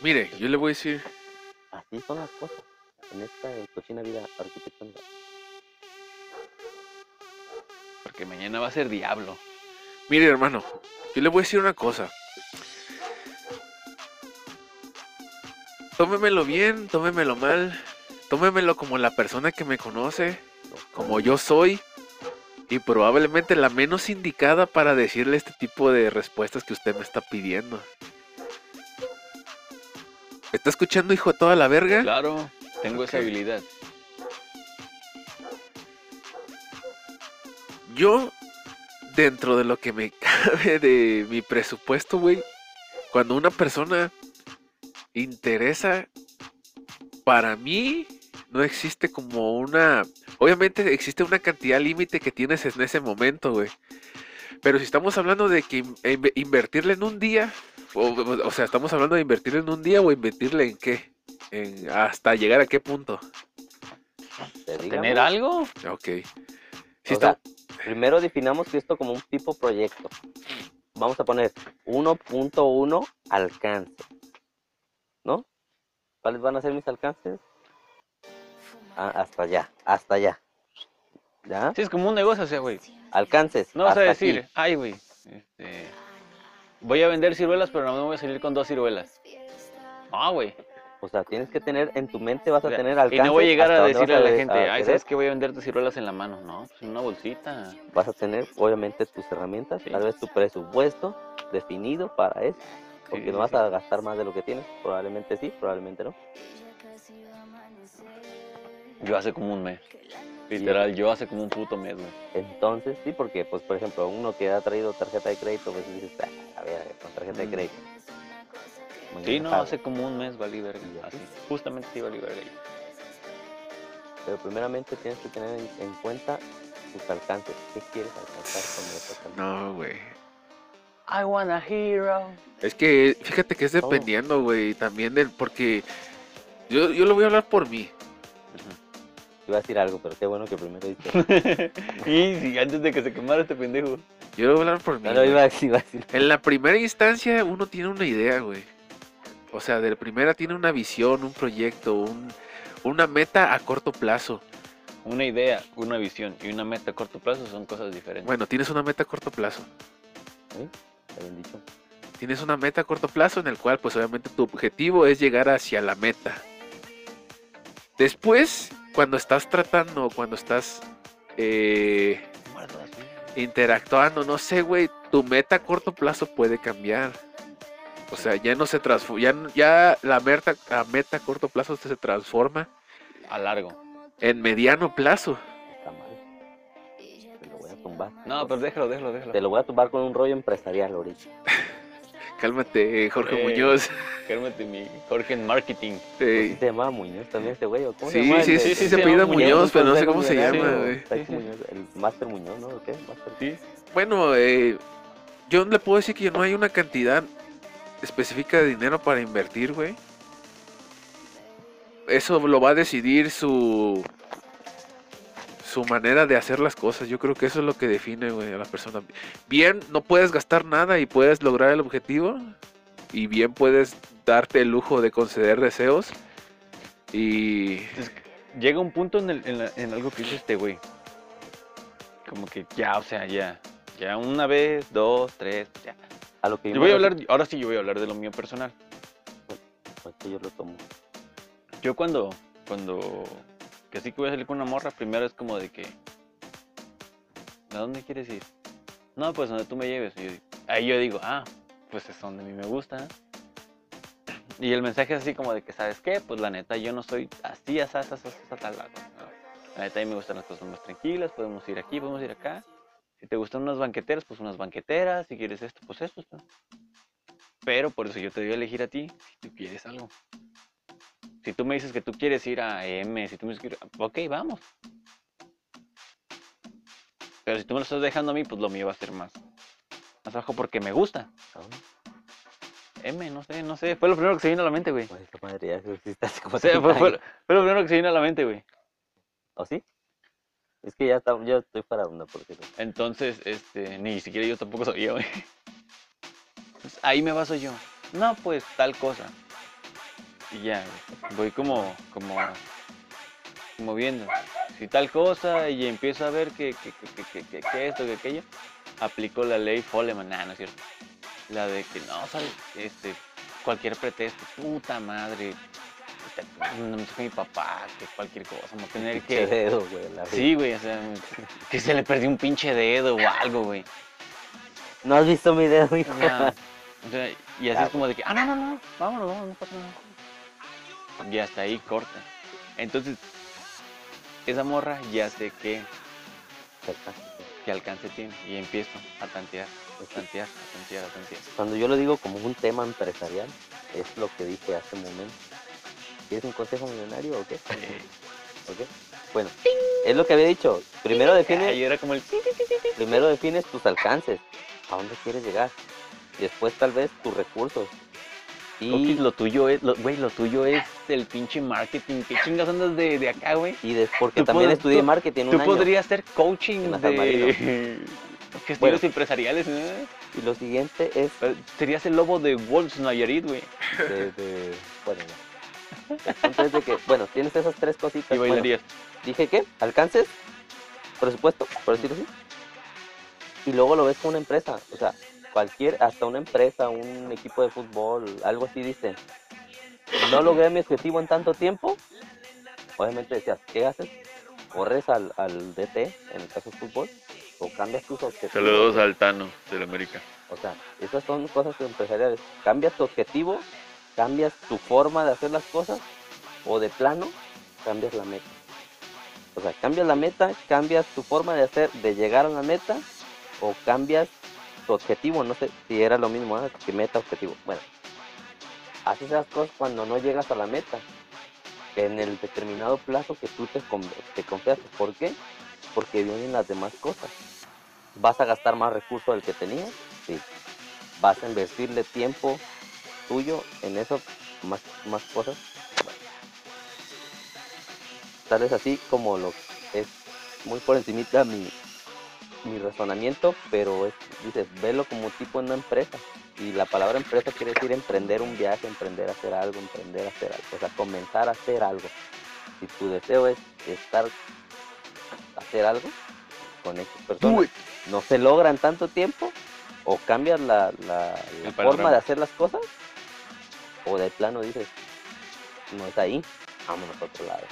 Mire, yo le voy a decir, Así son las cosas en esta cochina vida arquitectónica. Porque mañana va a ser diablo. mire hermano, yo le voy a decir una cosa. Tómemelo bien, tómemelo mal, tómemelo como la persona que me conoce, como yo soy, y probablemente la menos indicada para decirle este tipo de respuestas que usted me está pidiendo. ¿Está escuchando, hijo de toda la verga? Claro, tengo esa habilidad. Yo, dentro de lo que me cabe de mi presupuesto, güey, cuando una persona interesa para mí no existe como una... Obviamente existe una cantidad límite que tienes en ese momento, güey. Pero si estamos hablando de que in- inve- invertirle en un día, o, o sea, estamos hablando de invertirle en un día o invertirle en qué, en, hasta llegar a qué punto. ¿Tener algo? Ok. Sea, primero definamos esto como un tipo proyecto. Vamos a poner 1.1 alcance. ¿No? ¿Cuáles van a ser mis alcances? Ah, hasta allá, hasta allá. ¿Ya? Sí, es como un negocio, o sea, güey. Alcances. No vas a decir, aquí. ay, güey, este, voy a vender ciruelas, pero no me voy a salir con dos ciruelas. No, güey. O sea, tienes que tener en tu mente, vas a O sea, tener Y alcances. no voy a llegar a decirle a la gente, ay, querer. ¿sabes que voy a venderte ciruelas en la mano? No, pues en una bolsita. Vas a tener, obviamente, tus herramientas, Sí. tal vez tu presupuesto definido para eso. Porque Sí, no vas sí. a gastar más de lo que tienes. Probablemente sí, probablemente no. Yo hace como un mes. Literal, yo hace como un puto mes, güey. Entonces, sí, porque, pues, por ejemplo, uno que ha traído tarjeta de crédito, pues dices, "Ah, a ver, con tarjeta de Mm. crédito. Muy Sí, no, hace como un mes valí verga. Así. Justamente sí valí verga. Pero primeramente tienes que tener en, en cuenta tus alcances. ¿Qué quieres alcanzar con eso? No, güey. I want a hero. Es que fíjate que es dependiendo, güey, también del, porque yo, yo lo voy a hablar por mí. Iba a decir algo, pero qué bueno que primero dices. y sí, antes de que se quemara este pendejo. Yo lo voy a hablar por mí. No, no, güey. iba a decir, iba a decir. En la primera instancia uno tiene una idea, güey. O sea, de la primera tiene una visión, un proyecto, un, una meta a corto plazo. Una idea, una visión y una meta a corto plazo son cosas diferentes. Bueno, tienes una meta a corto plazo. ¿Sí? Está bien dicho. Tienes una meta a corto plazo en el cual, pues obviamente tu objetivo es llegar hacia la meta. Después, cuando estás tratando, cuando estás eh, interactuando, no sé, güey, tu meta a corto plazo puede cambiar. O sea, ya no se transforma, ya, ya la meta, la meta a corto plazo se transforma A largo. en mediano plazo. Está mal. Te lo voy a tumbar. No, pero déjalo, déjalo, déjalo. Te lo voy a tumbar con un rollo empresarial ahorita. Cálmate, Jorge Eh, Muñoz. Cálmate, mi Jorge en marketing. ¿Sí se llamaba Muñoz también este güey? ¿o ¿Cómo Sí, se llama? sí, sí, sí, el se apellida Muñoz, Muñoz, pero no sé cómo se llama, güey. Sí, sí. El Master Muñoz, ¿no? ¿O qué? Master- Sí. Bueno, eh, yo le puedo decir que no hay una cantidad específica de dinero para invertir, güey. Eso lo va a decidir su su manera de hacer las cosas. Yo creo que eso es lo que define, güey, a la persona. Bien, no puedes gastar nada y puedes lograr el objetivo. Y bien puedes darte el lujo de conceder deseos. Y Llega un punto en, el- en la- en algo que dice este güey. Como que ya, o sea, ya. Ya una vez, dos, tres, ya. A lo que Yo voy a hablar, ahora sí yo voy a hablar de lo mío personal. que yo lo tomo. Yo cuando, cuando, que sí que voy a salir con una morra, primero es como de que, ¿a dónde quieres ir? No, pues donde tú me lleves. Y yo ahí yo digo, ah, pues es donde a mí me gusta. Y el mensaje es así como de que, ¿sabes qué? Pues la neta, yo no soy así, así, así, así, tal lado. La neta, a mí me gustan las cosas más tranquilas, podemos ir aquí, podemos ir acá. Si te gustan unas banqueteras, pues unas banqueteras. Si quieres esto, pues esto. ¿no? Pero por eso yo te doy a elegir a ti si tú quieres algo. Si tú me dices que tú quieres ir a M, si tú me dices que ir a- ok, vamos. Pero si tú me lo estás dejando a mí, pues lo mío va a ser más, más bajo porque me gusta. M, no sé, no sé. Fue lo primero que se vino a la mente, güey. Ay, esta madre ya sí estás como O sea, fue, 30 fue- años. fue lo primero que se vino a la mente, güey. ¿O sí? Es que ya está, yo estoy para onda, por cierto. Entonces, este, ni siquiera yo tampoco sabía, güey. Pues ahí me baso yo. No, pues tal cosa. Y ya, voy como, como, como viendo. Si tal cosa y empiezo a ver que, que, que, que, esto, que aquello, aplico la ley Foleman. Nah, no es cierto. La de que no, sabes, este, cualquier pretexto, puta madre. puta, No me mi papá, que cualquier cosa, a tener Pinche que. dedo, güey. la Sí, güey, o sea, que se le perdió un pinche dedo o algo, güey. No has visto mi dedo, hijo. Ya. O sea, y así es como de que, ah, no, no, no, vámonos, vámonos, no pasa nada. Y hasta ahí corta. Entonces, esa morra ya sé qué, qué alcance tiene. Y empiezo a tantear, a tantear, a tantear, a tantear. Cuando yo lo digo como un tema empresarial, es lo que dije hace un momento. ¿Quieres un consejo millonario o qué? ¿Ok? Bueno, es lo que había dicho. Primero define, Ahí era como el... primero defines tus alcances. ¿A dónde quieres llegar? Después tal vez tus recursos. Y, lo tuyo es, lo- güey, lo tuyo es el pinche marketing. ¿Qué chingas andas de, de acá, güey? y des- porque también estudié tú- marketing un Tú año. podrías hacer coaching Marino. de gestiones Bueno. empresariales, ¿no? Y lo siguiente es Serías el lobo de Wolves Nayarit, güey. de, de- bueno, no. El punto es de que, bueno, tienes esas tres cositas. Y Bueno, bailarías. dije que alcances, presupuesto, por decirlo así. Y luego lo ves con una empresa, o sea, cualquier, hasta una empresa, un equipo de fútbol, algo así dice. No logré mi objetivo en tanto tiempo. Obviamente decías, ¿qué haces? Corres al, al DT, en el caso del fútbol, o cambias tus objetivos. al Tano del América. O sea, esas son cosas empresariales. Cambias tu objetivo, cambias tu forma de hacer las cosas, o de plano, cambias la meta. O sea, cambias la meta, cambias tu forma de hacer, de llegar a la meta, o cambias tu objetivo. No sé si era lo mismo, ¿eh? que meta, objetivo. Bueno, haces esas cosas cuando no llegas a la meta, en el determinado plazo que tú te, te confías. ¿Por qué? Porque vienen las demás cosas. ¿Vas a gastar más recursos del que tenías? Sí. ¿Vas a invertirle tiempo tuyo en eso, más, más cosas? Tal vez así como lo es muy por encimita mi, mi razonamiento, pero es, dices, velo como tipo en una empresa. Y la palabra empresa quiere decir emprender un viaje, emprender a hacer algo, emprender a hacer algo, o sea, comenzar a hacer algo. Si tu deseo es estar, hacer algo con X personas, no se logra en tanto tiempo, o cambias la, la- forma de hacer las cosas, o de plano dices, no es ahí, vámonos a otro lado.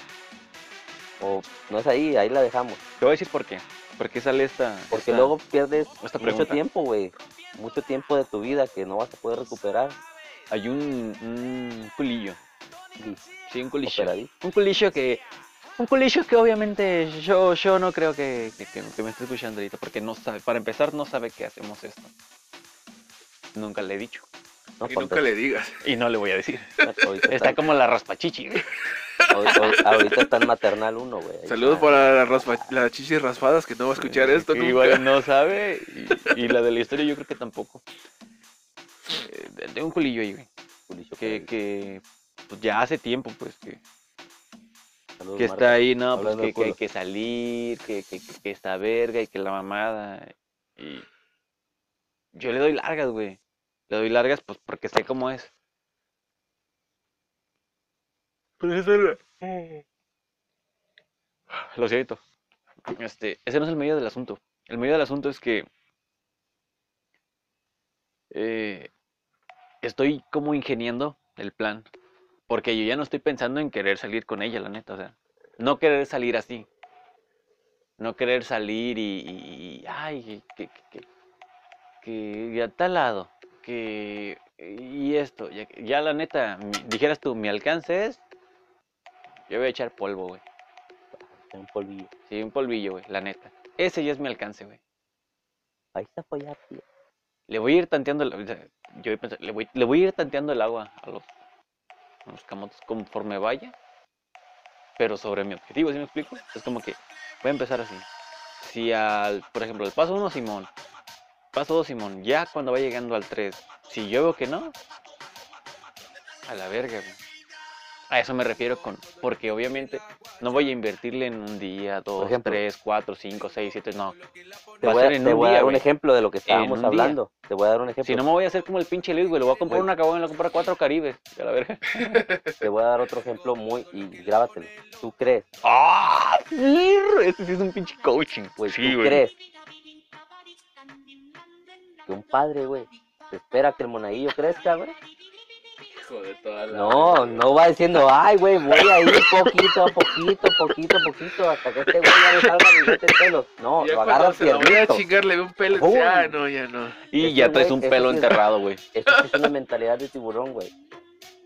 O no es ahí, ahí la dejamos. Te voy a decir por qué. ¿Por qué sale esta? Porque esta- luego pierdes esta mucho tiempo, güey. Mucho tiempo de tu vida que no vas a poder recuperar. hay un, un culillo. Sí, un culillo. Un culillo que. Un culillo que obviamente yo, yo no creo que, que, que- que me esté escuchando ahorita, porque no sabe, para empezar no sabe que hacemos esto. Nunca le he dicho. No, Y nunca le digas. Y no le voy a decir. está, como la raspachichi, ahorita está en maternal uno, güey. Saludos está. para la, raspa- la chichis raspadas que no va a escuchar esto Que nunca. Igual no sabe. Y, y la de la historia yo creo que tampoco. Eh, de un culillo ahí, güey. Que, que pues ya hace tiempo, pues, que, Saludos, que Marta. está ahí, no, pues Hablando que, que hay que salir, que, que, que, que esta verga y que la mamada. Y yo le doy largas, güey. Le doy largas, pues porque sé cómo es. Lo siento. Este, ese no es el medio del asunto. El medio del asunto es que eh, estoy como ingeniando el plan. Porque yo ya no estoy pensando en querer salir con ella, la neta. O sea, no querer salir así. No querer salir y, ay, que, que, que, que a tal lado. Que, y esto. Ya, ya la neta, dijeras tú, mi alcance es. Yo voy a echar polvo, güey. Un polvillo. Sí, un polvillo, güey, la neta. Ese ya es mi alcance, güey. Ahí está apoyar, tío. Le voy a ir tanteando, el- yo voy a pensar, le voy, le voy a ir tanteando el agua a los, a los camotes conforme vaya, pero sobre mi objetivo, ¿sí me explico? Es como que voy a empezar así. Si al, por ejemplo, el paso 1, Simón, paso 2, Simón, ya cuando va llegando al 3, si yo veo que no, a la verga, güey. A eso me refiero con, porque obviamente no voy a invertirle en un día, dos, ejemplo. tres, cuatro, cinco, seis, siete, no. Te a voy a, en te voy a día, dar un ejemplo de lo que estábamos un día. hablando. Te voy a dar un ejemplo. Si no me voy a hacer como el pinche Luis, güey, le voy a comprar Güey. una caguama y le voy a comprar cuatro caribes. A la verga. Te voy a dar otro ejemplo muy. Y grábatelo. ¿Tú crees? ¡Ah! perro! Este sí es un pinche coaching. Güey, sí, ¿tú güey. crees que un padre, güey, espera que el monaguillo crezca, güey? Hijo de toda la- No, no va diciendo, ay, güey, voy a ir poquito a poquito, poquito a poquito, hasta que este güey ya me salga bigote de pelos. No, Ya lo agarra se la voy a chingar, le ve un pelo. Ah, no, ya no. Y Ese ya traes un ese pelo sí enterrado, güey. Esto sí es una mentalidad de tiburón, güey.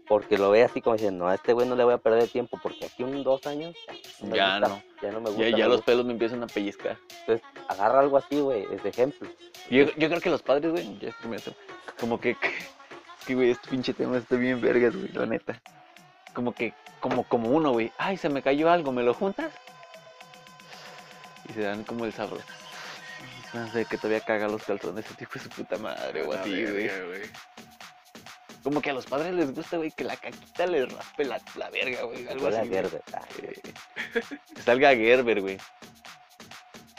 Porque lo ve así como diciendo, no, a este güey no le voy a perder tiempo, porque aquí un dos años me Ya gusta, no. Ya no me gusta. Ya, me ya los gusta. pelos me empiezan a pellizcar. Entonces, agarra algo así, güey, es de ejemplo. Yo, yo creo que los padres, güey, ya primero, como que, que, güey, este pinche tema está bien vergas, güey, la neta. Como que como, como uno, güey. Ay, se me cayó algo, ¿me lo juntas? Y se dan como el sabor. No sé, que todavía caga los calzones ese tipo de su puta madre, o así, güey. Como que a los padres les gusta, güey, que la caquita les raspe la, la verga, güey. Algo Hola, así. Gerber. Ah, Eh, Que salga Gerber, güey.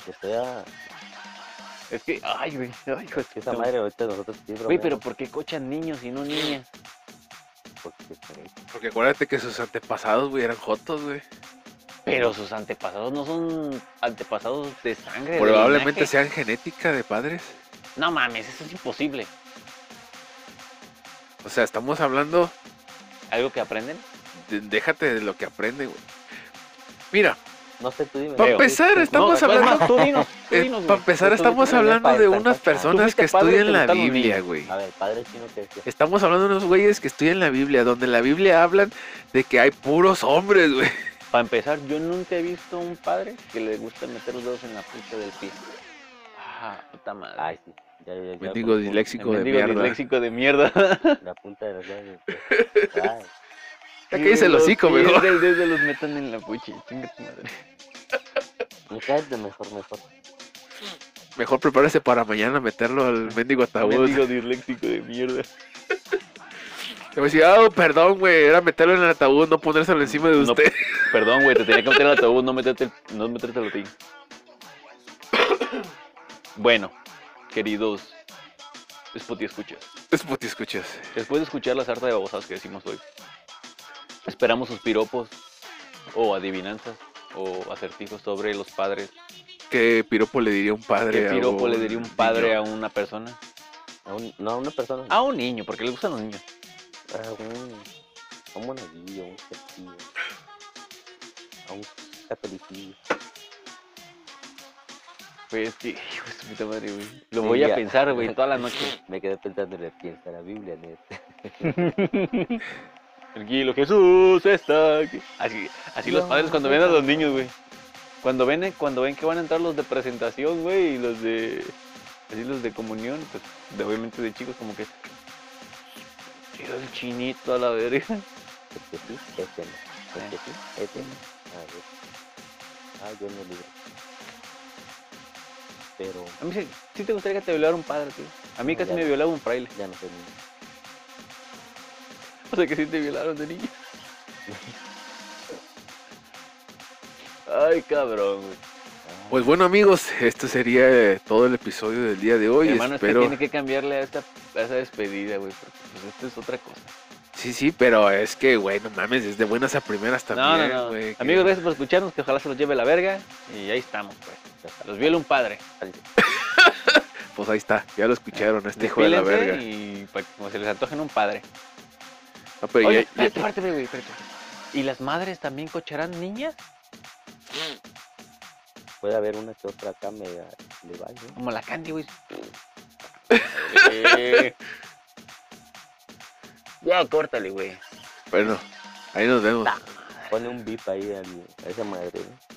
que sea. Es que, ay, güey. Ay, hijo de que esa madre ahorita nosotros sí, Güey, pero ¿por qué cochan niños y no niñas? porque, Porque acuérdate que sus antepasados, güey, eran jotos, güey. Pero sus antepasados no son antepasados de sangre. de Probablemente linaje. sean genética de padres. No mames, eso es imposible. O sea, estamos hablando, ¿Algo que aprenden? de- déjate de lo que aprende, güey. Mira, No sé, tú dime. para empezar, estamos No, hablando... más, tú dinos, tú eh, dinos, para empezar, estamos hablando de unas personas que estudian la Biblia, güey. A ver, padre chino que que- Estamos hablando de unos güeyes que estudian la Biblia, donde la Biblia hablan de que hay puros hombres, güey. Para empezar, yo nunca he visto un padre que le gusta meter los dedos en la punta del pie. Ah, puta madre. Ay, sí. Ya, ya, ya, Mendigo disléxico de mierda. disléxico de mierda. La punta de los dedos. Ay, Ya que dice el Los hocico, pies mejor. del dedo los metan en la puchi. Chinga tu madre. me caes de mejor, mejor. Mejor prepárese para mañana meterlo al mendigo ataúd. Mendigo disléxico de mierda. Te voy a decir, ah, perdón, güey, era meterlo en el ataúd, no ponérselo encima de No. usted. Perdón, güey, te tenía que meter al ataúd, no meterte, el- no meterte a ti. Bueno, queridos Spotty escuchas. Es puti escuchas. Después de escuchar la sarta de babosadas que decimos hoy, esperamos sus piropos o adivinanzas o acertijos sobre los padres. ¿Qué piropo le diría un padre? ¿Qué a piropo le diría un niño? padre a una persona? A un- no, a una persona. A un niño, porque le gustan los niños. A un, a un monaguillo, a un castillo. A un catolicismo. Pues que, hijo de su puta madre, güey. Lo Sí, voy a ya. pensar, güey, toda la noche. Me quedé pensando en la piensa la Biblia, neta. Tranquilo, Jesús está aquí. Así, así los padres cuando ven a los niños, güey. Cuando ven, cuando ven que van a entrar los de presentación, güey, y los de. Así los de comunión, pues de, obviamente de chicos, como que. Tira el chinito a la verga. Porque sí, este no. Porque sí, este no. A ver. Ah, yo no libro. Pero A mí sí, sí te gustaría que te violara un padre, tío. A mí No, casi me violaba un fraile. ya no sé ni. O sea que sí te violaron de niño. Ay, cabrón, güey. Pues bueno, amigos, esto sería eh, todo el episodio del día de hoy. Hermano, es que Espero. tiene que cambiarle a esta a esa despedida, güey, porque pues esto es otra cosa. Sí, sí, pero es que, güey, no mames, desde buenas a primeras No, también. no, no. que- Amigos, gracias por escucharnos, que ojalá se los lleve la verga. Y ahí estamos, pues. Los viola un padre. Pues ahí está, ya lo escucharon, este hijo de la verga. Y para que como se les antojen un padre. No, pero Oye, ya- ya- espérate, espérate, güey, espérate. ¿Y las madres también cocharán niñas? Puede haber una que otra acá me le va, ¿no? Como la Candy, güey. Eh. ya, córtale, güey. Bueno, ahí nos vemos. Pone un bip ahí a esa madre, ¿no?